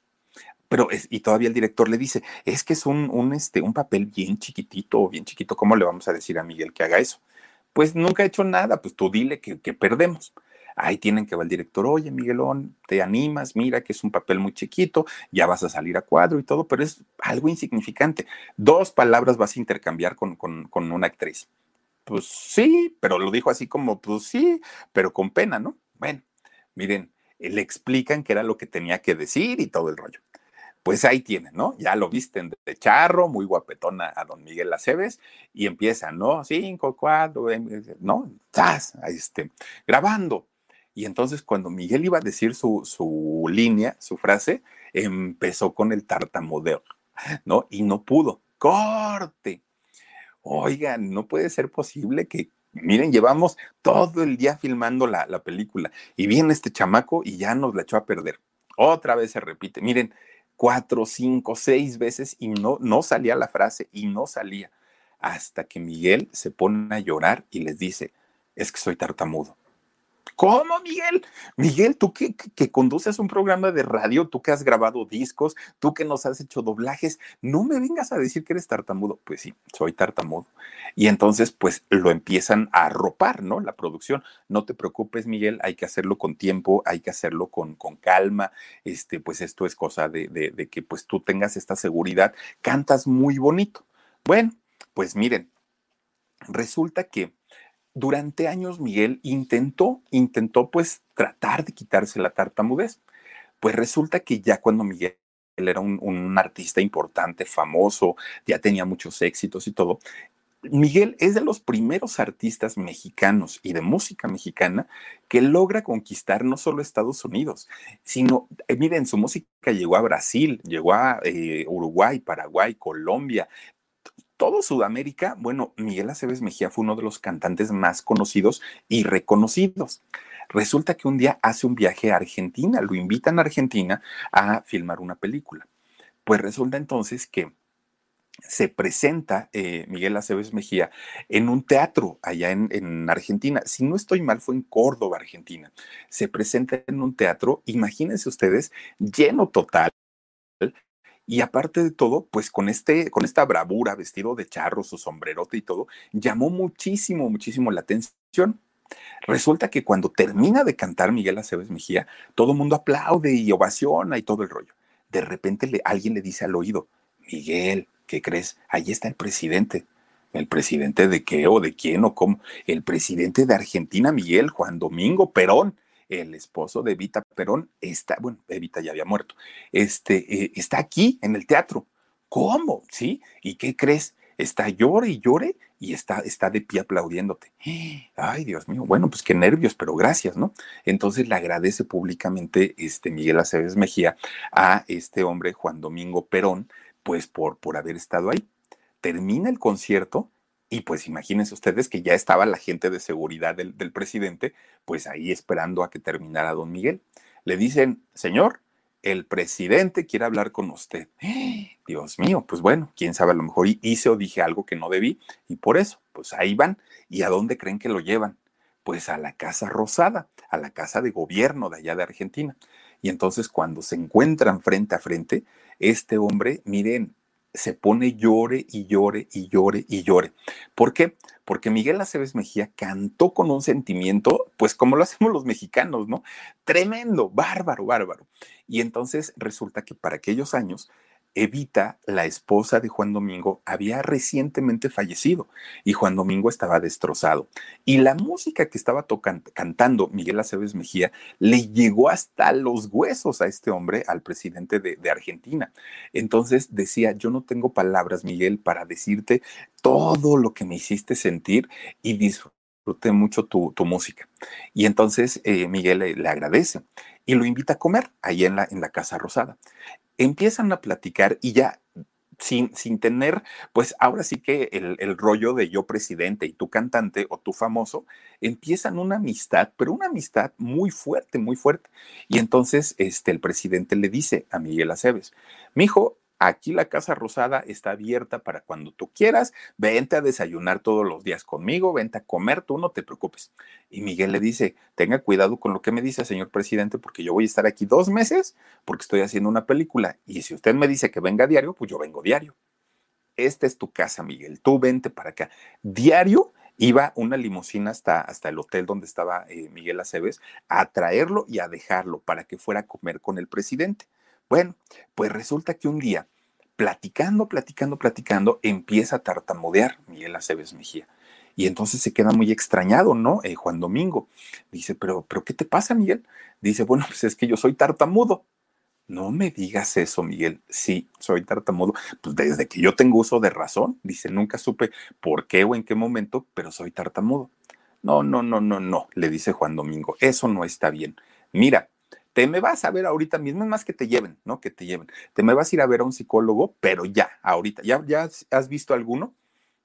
pero es, y todavía el director le dice, es que es un, un, este, un papel bien chiquitito, bien chiquito, ¿cómo le vamos a decir a Miguel que haga eso? Pues nunca ha hecho nada, pues tú dile que perdemos. Ahí tienen que va el director, oye Miguelón, te animas, mira que es un papel muy chiquito, ya vas a salir a cuadro y todo, pero es algo insignificante. Dos palabras vas a intercambiar con, con, una actriz. Pues sí, pero lo dijo así como, pues sí, pero con pena, ¿no? Bueno, miren, le explican que era lo que tenía que decir y todo el rollo pues ahí tienen, ¿no? Ya lo visten de charro, muy guapetona a don Miguel Aceves, y empiezan, ¿no? Cinco, cuatro, ¿no? ¡Zas! Este, grabando. Y entonces cuando Miguel iba a decir su, su línea, su frase, empezó con el tartamudeo, ¿no? Y no pudo. ¡Corte! Oigan, no puede ser posible que, miren, llevamos todo el día filmando la, la película y viene este chamaco y ya nos la echó a perder. Otra vez se repite. Miren, cuatro, cinco, seis veces y no, no salía la frase y no salía. Hasta que Miguel se pone a llorar y les dice, es que soy tartamudo. ¿Cómo, Miguel? Miguel, tú que, que, conduces un programa de radio, tú que has grabado discos, tú que nos has hecho doblajes, no me vengas a decir que eres tartamudo. Pues sí, soy tartamudo. Y entonces, pues lo empiezan a arropar, ¿no? La producción. No te preocupes, Miguel, hay que hacerlo con tiempo, hay que hacerlo con, con calma. Este, pues esto es cosa de, de, de que pues tú tengas esta seguridad. Cantas muy bonito. Bueno, pues miren, resulta que durante años Miguel intentó, intentó pues tratar de quitarse la tartamudez. Pues resulta que ya cuando Miguel era un, un, artista importante, famoso, ya tenía muchos éxitos y todo, Miguel es de los primeros artistas mexicanos y de música mexicana que logra conquistar no solo Estados Unidos, sino, eh, miren, su música llegó a Brasil, llegó a eh, Uruguay, Paraguay, Colombia, todo Sudamérica, bueno, Miguel Aceves Mejía fue uno de los cantantes más conocidos y reconocidos. Resulta que un día hace un viaje a Argentina, lo invitan a Argentina a filmar una película. Pues resulta entonces que se presenta eh, Miguel Aceves Mejía en un teatro allá en, en, Argentina. Si no estoy mal, fue en Córdoba, Argentina. Se presenta en un teatro, imagínense ustedes, lleno total, y aparte de todo, pues con, este, con esta bravura, vestido de charro, su sombrerote y todo, llamó muchísimo, muchísimo la atención. Resulta que cuando termina de cantar Miguel Aceves Mejía, todo el mundo aplaude y ovaciona y todo el rollo. De repente le, alguien le dice al oído, Miguel, ¿qué crees? Ahí está el presidente. ¿El presidente de qué o de quién o cómo? El presidente de Argentina, Miguel Juan Domingo Perón el esposo de Evita Perón está, bueno, Evita ya había muerto, este, eh, está aquí en el teatro. ¿Cómo? ¿Sí? ¿Y qué crees? Está llore y llore y está, está de pie aplaudiéndote. Ay, Dios mío, bueno, pues qué nervios, pero gracias, ¿no? Entonces le agradece públicamente este Miguel Aceves Mejía a este hombre, Juan Domingo Perón, pues por, por haber estado ahí. Termina el concierto y pues imagínense ustedes que ya estaba la gente de seguridad del, presidente, pues ahí esperando a que terminara don Miguel. Le dicen, señor, el presidente quiere hablar con usted. Dios mío, pues bueno, quién sabe, a lo mejor hice o dije algo que no debí y por eso, pues ahí van. ¿Y a dónde creen que lo llevan? Pues a la Casa Rosada, a la Casa de Gobierno de allá de Argentina. Y entonces cuando se encuentran frente a frente, este hombre, miren, se pone llore y llore y llore y llore. ¿Por qué? Porque Miguel Aceves Mejía cantó con un sentimiento, pues como lo hacemos los mexicanos, ¿no? Tremendo, bárbaro, bárbaro. Y entonces resulta que para aquellos años Evita, la esposa de Juan Domingo, había recientemente fallecido y Juan Domingo estaba destrozado. Y la música que estaba cantando Miguel Aceves Mejía le llegó hasta los huesos a este hombre, al presidente de, Argentina. Entonces decía, yo no tengo palabras, Miguel, para decirte todo lo que me hiciste sentir y disfruté mucho tu, música. Y entonces eh, Miguel le, le, agradece y lo invita a comer ahí en la, en la Casa Rosada empiezan a platicar y ya sin, sin tener, pues ahora sí que el, el, rollo de yo presidente y tú cantante o tú famoso, empiezan una amistad, pero una amistad muy fuerte, muy fuerte. Y entonces este, el presidente le dice a Miguel Aceves, mi hijo, Aquí la Casa Rosada está abierta para cuando tú quieras. Vente a desayunar todos los días conmigo, vente a comer, tú no te preocupes. Y Miguel le dice, tenga cuidado con lo que me dice, señor presidente, porque yo voy a estar aquí dos meses porque estoy haciendo una película. Y si usted me dice que venga diario, pues yo vengo diario. Esta es tu casa, Miguel. Tú vente para acá. Diario iba una limusina hasta, hasta el hotel donde estaba eh, Miguel Aceves a traerlo y a dejarlo para que fuera a comer con el presidente. Bueno, pues resulta que un día, platicando, platicando, platicando, empieza a tartamudear Miguel Aceves Mejía. Y entonces se queda muy extrañado, ¿no? Eh, Juan Domingo dice, pero, pero, ¿qué te pasa, Miguel? Dice, bueno, pues es que yo soy tartamudo. No me digas eso, Miguel. Sí, soy tartamudo. Pues desde que yo tengo uso de razón, dice, nunca supe por qué o en qué momento, pero soy tartamudo. No, no, no, no, no, le dice Juan Domingo, eso no está bien. Mira, te me vas a ver ahorita mismo, es más que te lleven, ¿no? Que te lleven. Te me vas a ir a ver a un psicólogo, pero ya, ahorita. ¿Ya, has visto alguno?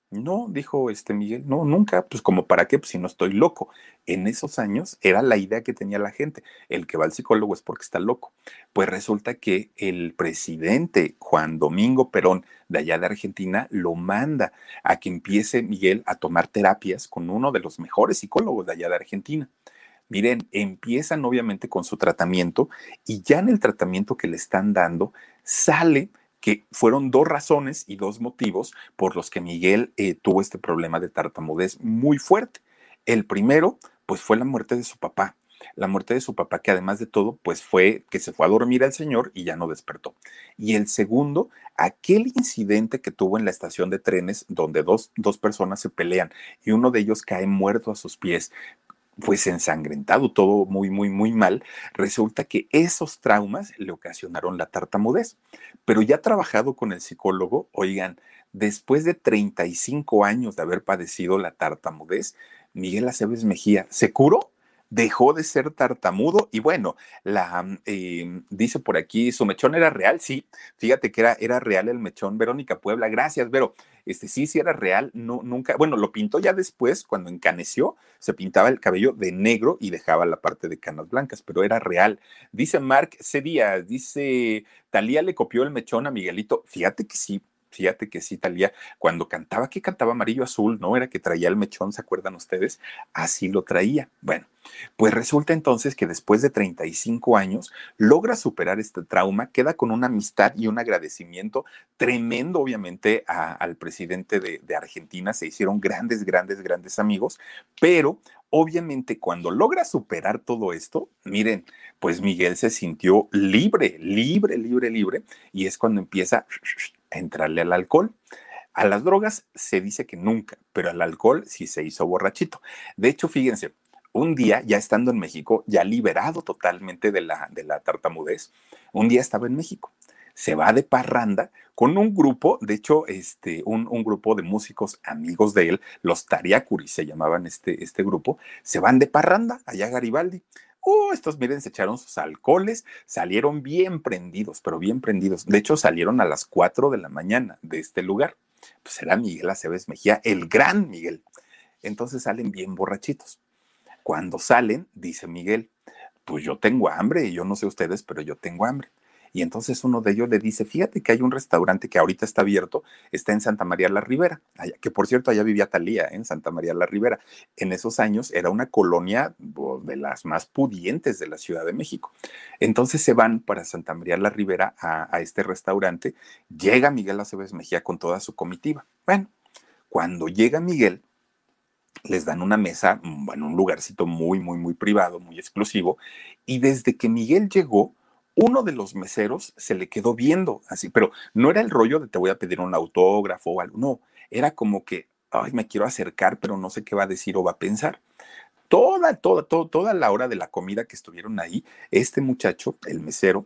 No, dijo este Miguel, no, nunca, pues como para qué, pues si no estoy loco. En esos años era la idea que tenía la gente, el que va al psicólogo es porque está loco. Pues resulta que el presidente Juan Domingo Perón de allá de Argentina lo manda a que empiece Miguel a tomar terapias con uno de los mejores psicólogos de allá de Argentina. Miren, empiezan obviamente con su tratamiento y ya en el tratamiento que le están dando sale que fueron dos razones y dos motivos por los que Miguel eh, tuvo este problema de tartamudez muy fuerte. El primero, pues fue la muerte de su papá. La muerte de su papá, que además de todo, pues fue que se fue a dormir al señor y ya no despertó. Y el segundo, aquel incidente que tuvo en la estación de trenes donde dos, dos personas se pelean y uno de ellos cae muerto a sus pies pues ensangrentado, todo muy, muy, muy mal, resulta que esos traumas le ocasionaron la tartamudez. Pero ya trabajado con el psicólogo, oigan, después de 35 años de haber padecido la tartamudez, Miguel Aceves Mejía se curó dejó de ser tartamudo y bueno, la mm, em, dice por aquí, su mechón era real, sí, fíjate que era, era real el mechón, Verónica Puebla, gracias, Vero, este sí, sí era real, no, nunca, bueno, lo pintó ya después, cuando encaneció, se pintaba el cabello de negro y dejaba la parte de canas blancas, pero era real. Dice Mark C. Dice, Talía le copió el mechón a Miguelito, fíjate que sí, Fíjate que sí, Talía, cuando cantaba, que cantaba amarillo azul, ¿no? Era que traía el mechón, ¿se acuerdan ustedes? Así lo traía. Bueno, pues resulta entonces que después de 35 años logra superar este trauma, queda con una amistad y un agradecimiento tremendo, obviamente, al presidente de, de Argentina. Se hicieron grandes, grandes, grandes amigos, pero obviamente cuando logra superar todo esto, miren, pues Miguel se sintió libre, libre, libre, libre, y es cuando empieza entrarle al alcohol. A las drogas se dice que nunca, pero al alcohol sí se hizo borrachito. De hecho, fíjense, un día, ya estando en México, ya liberado totalmente de la, de la tartamudez, un día estaba en México. Se va de parranda con un grupo, de hecho, este, un, un grupo de músicos amigos de él, los Tariacuri se llamaban este, este grupo, se van de parranda allá a Garibaldi. Uh, estos miren, se echaron sus alcoholes, salieron bien prendidos, pero bien prendidos. De hecho, salieron a las 4 de la mañana de este lugar. Pues era Miguel Aceves Mejía, el gran Miguel. Entonces salen bien borrachitos. Cuando salen, dice Miguel, pues yo tengo hambre, y yo no sé ustedes, pero yo tengo hambre. Y entonces uno de ellos le dice, fíjate que hay un restaurante que ahorita está abierto, está en Santa María la Ribera, que por cierto allá vivía Talía, en Santa María la Ribera. En esos años era una colonia de las más pudientes de la Ciudad de México. Entonces se van para Santa María la Ribera a, a este restaurante, llega Miguel Aceves Mejía con toda su comitiva. Bueno, cuando llega Miguel, les dan una mesa, bueno, un lugarcito muy, muy, muy privado, muy exclusivo, y desde que Miguel llegó, uno de los meseros se le quedó viendo así, pero no era el rollo de te voy a pedir un autógrafo o algo, no, era como que, ay, me quiero acercar, pero no sé qué va a decir o va a pensar. Toda, toda, toda, toda la hora de la comida que estuvieron ahí, este muchacho, el mesero,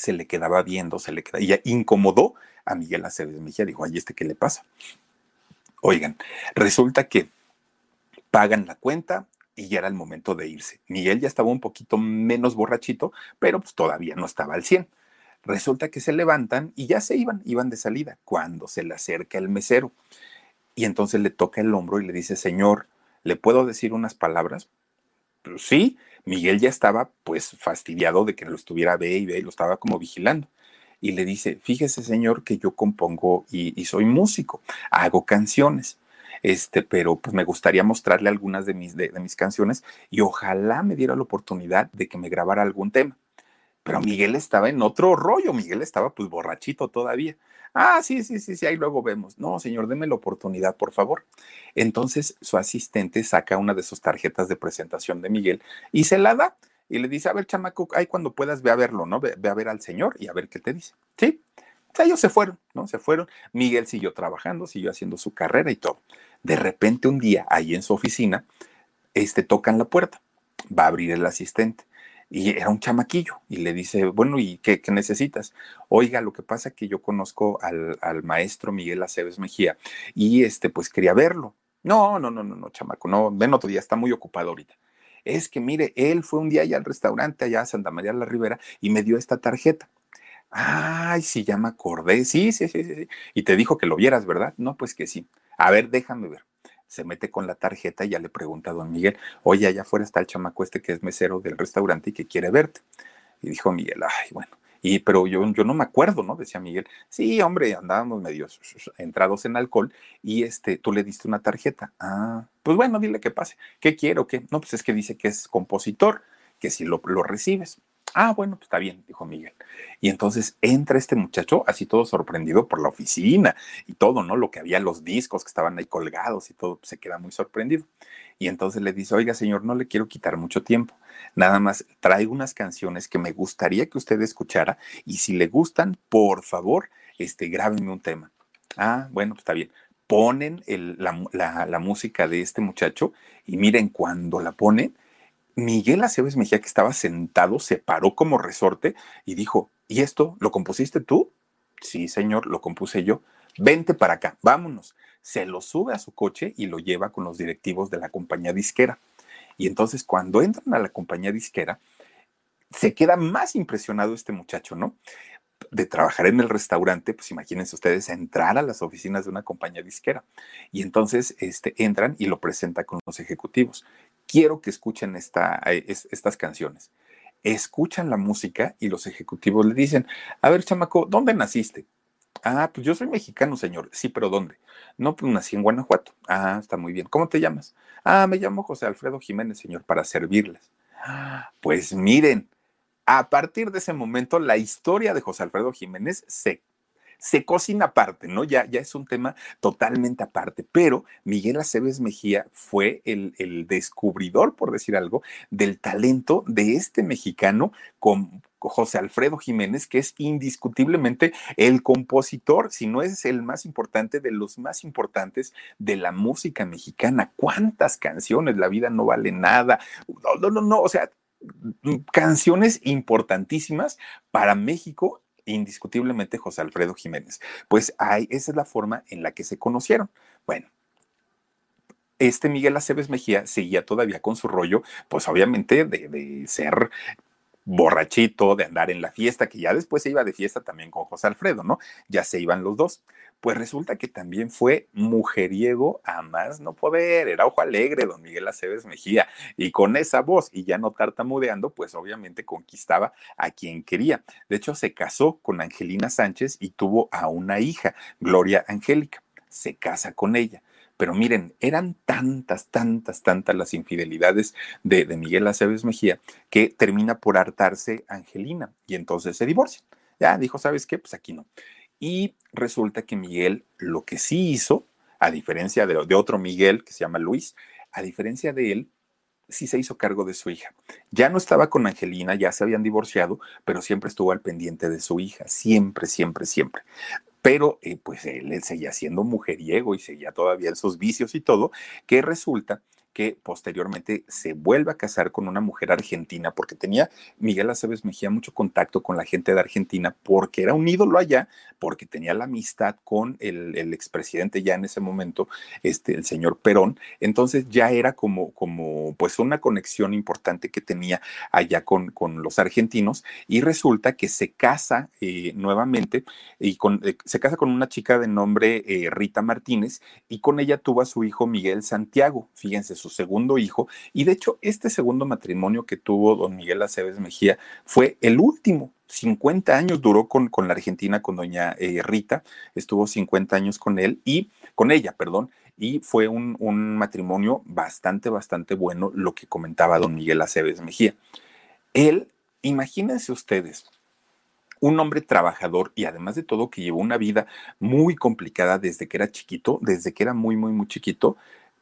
Se le quedaba viendo, se le quedaba, y incomodó a Miguel Aceves Mejía. Dijo, ay, ¿este qué le pasa? Oigan, resulta que pagan la cuenta y ya era el momento de irse. Miguel ya estaba un poquito menos borrachito, pero pues todavía no estaba al 100. Resulta que se levantan y ya se iban, iban de salida, cuando se le acerca el mesero. Y entonces le toca el hombro y le dice, señor, ¿le puedo decir unas palabras? Pues sí, Miguel ya estaba pues fastidiado de que lo estuviera ve y ve lo estaba como vigilando. Y le dice, fíjese señor que yo compongo y, soy músico, hago canciones este, pero pues me gustaría mostrarle algunas de mis, de, mis canciones y ojalá me diera la oportunidad de que me grabara algún tema. Pero Miguel estaba en otro rollo, Miguel estaba pues borrachito todavía. Ah, sí, sí, sí, sí, ahí luego vemos. No, señor, deme la oportunidad, por favor. Entonces su asistente saca una de sus tarjetas de presentación de Miguel y se la da y le dice, a ver, chamaco, ahí cuando puedas ve a verlo, ¿no? Ve, ve a ver al señor y a ver qué te dice. Sí. O sea, ellos se fueron, ¿no? Se fueron. Miguel siguió trabajando, siguió haciendo su carrera y todo. De repente un día, ahí en su oficina, este, tocan la puerta. Va a abrir el asistente. Y era un chamaquillo. Y le dice, bueno, ¿y qué, qué necesitas? Oiga, lo que pasa es que yo conozco al, al, maestro Miguel Aceves Mejía y este, pues quería verlo. No, no, no, no, no, chamaco, no, ven otro día, está muy ocupado ahorita. Es que mire, él fue un día allá al restaurante, allá a Santa María la Ribera, y me dio esta tarjeta. Ay, sí, ya me acordé. Sí, sí, sí, sí. Y te dijo que lo vieras, ¿verdad? No, pues que sí. A ver, déjame ver. Se mete con la tarjeta y ya le pregunta a don Miguel, oye, allá afuera está el chamaco este que es mesero del restaurante y que quiere verte. Y dijo Miguel, ay, bueno. Y, pero yo, yo no me acuerdo, ¿no? Decía Miguel. Sí, hombre, andábamos medio entrados en alcohol y este, tú le diste una tarjeta. Ah, pues bueno, dile que pase. ¿Qué quiero? ¿Qué? No, pues es que dice que es compositor, que si lo, lo recibes. Ah, bueno, pues está bien, dijo Miguel. Y entonces entra este muchacho, así todo sorprendido por la oficina y todo, ¿no? Lo que había, los discos que estaban ahí colgados y todo, pues se queda muy sorprendido. Y entonces le dice, oiga, señor, no le quiero quitar mucho tiempo. Nada más traigo unas canciones que me gustaría que usted escuchara y si le gustan, por favor, este, grábenme un tema. Ah, bueno, pues está bien. Ponen la, la música de este muchacho y miren, cuando la ponen, Miguel Aceves Mejía, que estaba sentado, se paró como resorte y dijo, ¿y esto lo compusiste tú? Sí, señor, lo compuse yo. Vente para acá, vámonos. Se lo sube a su coche y lo lleva con los directivos de la compañía disquera. Y entonces cuando entran a la compañía disquera, se queda más impresionado este muchacho, ¿no? de trabajar en el restaurante, pues imagínense ustedes entrar a las oficinas de una compañía disquera. Y entonces este, entran y lo presenta con los ejecutivos. Quiero que escuchen es, estas canciones. Escuchan la música y los ejecutivos le dicen, a ver, chamaco, ¿dónde naciste? Ah, pues yo soy mexicano, señor. Sí, pero ¿dónde? No, pues nací en Guanajuato. Ah, está muy bien. ¿Cómo te llamas? Ah, me llamo José Alfredo Jiménez, señor, para servirles. Pues miren, a partir de ese momento, la historia de José Alfredo Jiménez se, se cocina aparte, ¿no? Ya, ya es un tema totalmente aparte, pero Miguel Aceves Mejía fue el, el descubridor, por decir algo, del talento de este mexicano con, José Alfredo Jiménez, que es indiscutiblemente el compositor, si no es el más importante, de los más importantes de la música mexicana. ¿Cuántas canciones? La vida no vale nada. No, no, no, no. o sea, canciones importantísimas para México indiscutiblemente José Alfredo Jiménez. Pues hay, esa es la forma en la que se conocieron. Bueno, este Miguel Aceves Mejía seguía todavía con su rollo, pues obviamente de, de, ser borrachito, de andar en la fiesta, que ya después se iba de fiesta también con José Alfredo, ¿no? Ya se iban los dos. Pues resulta que también fue mujeriego a más no poder, era ojo alegre don Miguel Aceves Mejía, y con esa voz y ya no tartamudeando, pues obviamente conquistaba a quien quería. De hecho, se casó con Angelina Sánchez y tuvo a una hija, Gloria Angélica. Se casa con ella. Pero miren, eran tantas, tantas, tantas las infidelidades de, de Miguel Aceves Mejía que termina por hartarse Angelina y entonces se divorcian. Ya dijo, ¿sabes qué? Pues aquí no. Y resulta que Miguel lo que sí hizo, a diferencia de, de, otro Miguel que se llama Luis, a diferencia de él, sí se hizo cargo de su hija. Ya no estaba con Angelina, ya se habían divorciado, pero siempre estuvo al pendiente de su hija, siempre, siempre, siempre. Pero eh, pues él, él seguía siendo mujeriego y seguía todavía en sus vicios y todo, que resulta que posteriormente se vuelve a casar con una mujer argentina, porque tenía Miguel Aceves Mejía mucho contacto con la gente de Argentina, porque era un ídolo allá, porque tenía la amistad con el, el expresidente ya en ese momento, este, el señor Perón. Entonces ya era como, como pues una conexión importante que tenía allá con, con los argentinos y resulta que se casa eh, nuevamente y con, eh, se casa con una chica de nombre eh, Rita Martínez y con ella tuvo a su hijo Miguel Santiago. Fíjense, su segundo hijo. Y de hecho, este segundo matrimonio que tuvo don Miguel Aceves Mejía fue el último. 50 años duró con, con la Argentina, con doña eh, Rita, estuvo 50 años con él y con ella, perdón, y fue un, un matrimonio bastante, bastante bueno, lo que comentaba don Miguel Aceves Mejía. Él, imagínense ustedes, un hombre trabajador y además de todo que llevó una vida muy complicada desde que era chiquito, desde que era muy, muy, muy chiquito,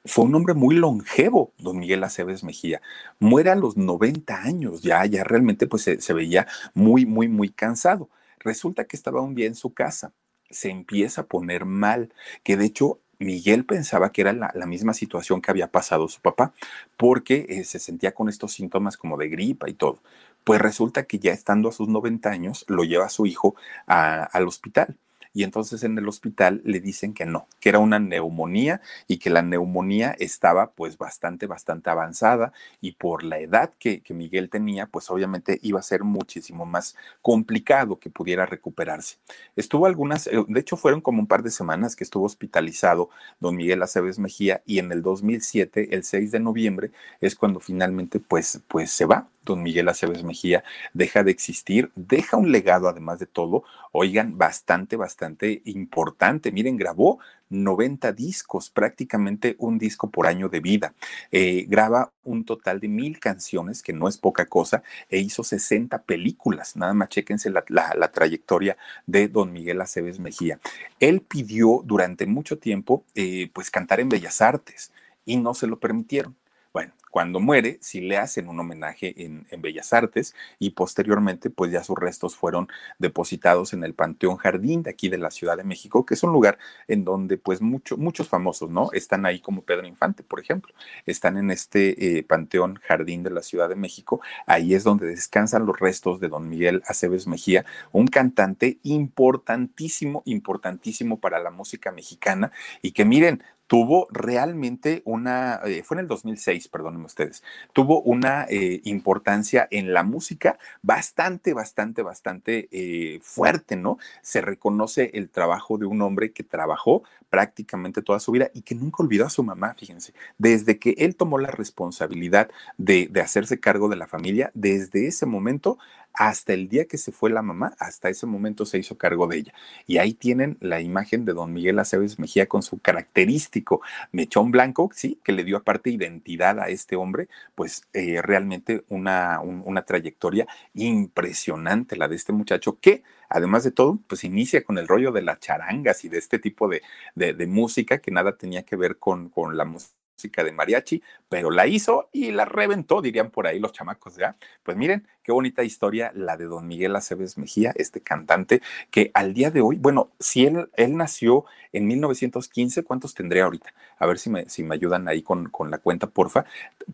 fue un hombre muy longevo, don Miguel Aceves Mejía. Muere a los 90 años, ya, ya realmente pues se, veía muy, muy, muy cansado. Resulta que estaba un día en su casa, se empieza a poner mal, que de hecho Miguel pensaba que era la, misma situación que había pasado su papá, porque eh, se sentía con estos síntomas como de gripa y todo. Pues resulta que ya estando a sus 90 años, lo lleva su hijo al hospital y entonces en el hospital le dicen que no, que era una neumonía y que la neumonía estaba pues bastante, bastante avanzada y por la edad que, que Miguel tenía, pues obviamente iba a ser muchísimo más complicado que pudiera recuperarse. Estuvo algunas, eh, de hecho fueron como un par de semanas que estuvo hospitalizado don Miguel Aceves Mejía y en el 2007, el 6 de noviembre, es cuando finalmente pues, pues se va don Miguel Aceves Mejía deja de existir, deja un legado además de todo, oigan, bastante, bastante importante. Miren, grabó 90 discos, prácticamente un disco por año de vida. Eh, graba un total de mil canciones, que no es poca cosa, e hizo 60 películas. Nada más chéquense la, la, trayectoria de don Miguel Aceves Mejía. Él pidió durante mucho tiempo, eh, pues, cantar en Bellas Artes y no se lo permitieron. Bueno, cuando muere, sí le hacen un homenaje en, en, Bellas Artes y posteriormente, pues ya sus restos fueron depositados en el Panteón Jardín de aquí de la Ciudad de México, que es un lugar en donde, pues, mucho, muchos famosos, ¿no? Están ahí como Pedro Infante, por ejemplo. Están en este eh, Panteón Jardín de la Ciudad de México. Ahí es donde descansan los restos de don Miguel Aceves Mejía, un cantante importantísimo, importantísimo para la música mexicana y que miren, tuvo realmente una, eh, fue en el 2006, ustedes, tuvo una eh, importancia en la música bastante, bastante, bastante eh, fuerte, ¿no? Se reconoce el trabajo de un hombre que trabajó prácticamente toda su vida y que nunca olvidó a su mamá, fíjense, desde que él tomó la responsabilidad de, de hacerse cargo de la familia, desde ese momento hasta el día que se fue la mamá, hasta ese momento se hizo cargo de ella. Y ahí tienen la imagen de don Miguel Aceves Mejía con su característico mechón blanco, sí, que le dio aparte identidad a este hombre, pues eh, realmente una, un, una trayectoria impresionante la de este muchacho que además de todo, pues inicia con el rollo de las charangas y de este tipo de, de, de música que nada tenía que ver con, con la música música de mariachi, pero la hizo y la reventó, dirían por ahí los chamacos, ¿ya? Pues miren, qué bonita historia la de don Miguel Aceves Mejía, este cantante que al día de hoy, bueno, si él, él nació en 1915, ¿cuántos tendría ahorita? A ver si me, si me ayudan ahí con, con la cuenta, porfa.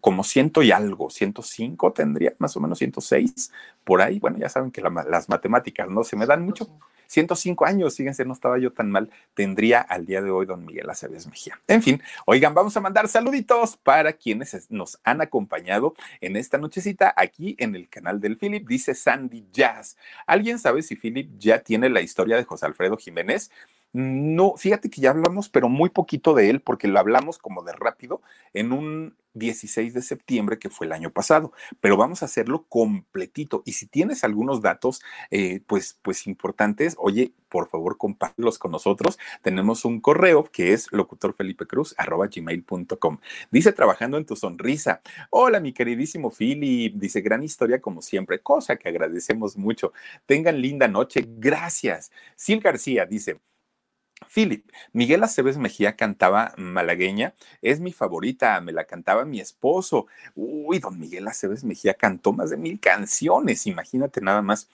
Como ciento y algo, 105 tendría, más o menos 106, por ahí. Bueno, ya saben que la, las matemáticas no se me dan mucho. 105 años, fíjense, no estaba yo tan mal, tendría al día de hoy don Miguel Aceves Mejía. En fin, oigan, vamos a mandar saluditos para quienes nos han acompañado en esta nochecita aquí en el canal del Philip, dice Sandy Jazz. ¿Alguien sabe si Philip ya tiene la historia de José Alfredo Jiménez? No, fíjate que ya hablamos, pero muy poquito de él, porque lo hablamos como de rápido en un 16 de septiembre, que fue el año pasado, pero vamos a hacerlo completito. Y si tienes algunos datos, eh, pues, pues importantes, oye, por favor, compártelos con nosotros. Tenemos un correo que es locutorfelipecruz.gmail.com. Dice, trabajando en tu sonrisa. Hola, mi queridísimo Philip. Dice, gran historia como siempre, cosa que agradecemos mucho. Tengan linda noche. Gracias. Sil García dice, Philip, Miguel Aceves Mejía cantaba malagueña, es mi favorita, me la cantaba mi esposo. Uy, don Miguel Aceves Mejía cantó más de mil canciones, imagínate nada más.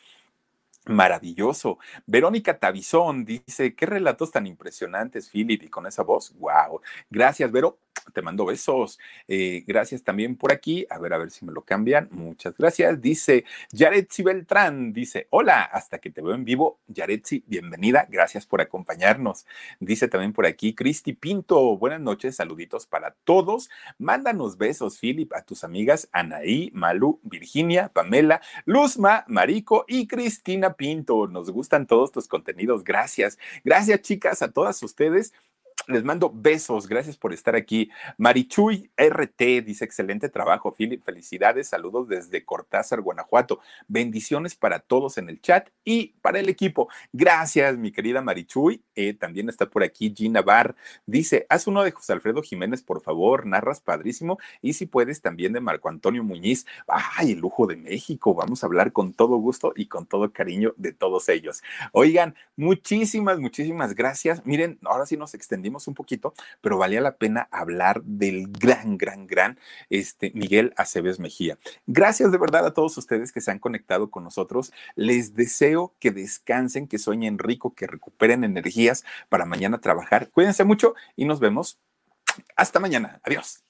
Maravilloso. Verónica Tabizón dice, qué relatos tan impresionantes, Philip, y con esa voz, wow. Gracias, Vero, te mando besos. Eh, gracias también por aquí. A ver, a ver si me lo cambian. Muchas gracias. Dice Yaretsi Beltrán, dice, hola, hasta que te veo en vivo. Yaretsi, bienvenida. Gracias por acompañarnos. Dice también por aquí Cristi Pinto, buenas noches, saluditos para todos. Mándanos besos, Philip, a tus amigas Anaí, Malu, Virginia, Pamela, Luzma, Marico y Cristina Pinto. Nos gustan todos tus contenidos. Gracias. Gracias, chicas, a todas ustedes. Les mando besos, gracias por estar aquí. Marichuy RT dice: excelente trabajo, Philip. Felicidades, saludos desde Cortázar, Guanajuato. Bendiciones para todos en el chat y para el equipo. Gracias, mi querida Marichuy. Eh, también está por aquí Gina Bar. Dice: haz uno de José Alfredo Jiménez, por favor, narras padrísimo. Y si puedes, también de Marco Antonio Muñiz. ¡Ay, el lujo de México! Vamos a hablar con todo gusto y con todo cariño de todos ellos. Oigan, muchísimas, muchísimas gracias. Miren, ahora sí nos extendimos un poquito, pero valía la pena hablar del gran, gran, gran este, Miguel Aceves Mejía. Gracias de verdad a todos ustedes que se han conectado con nosotros. Les deseo que descansen, que sueñen rico, que recuperen energías para mañana trabajar. Cuídense mucho y nos vemos. Hasta mañana. Adiós.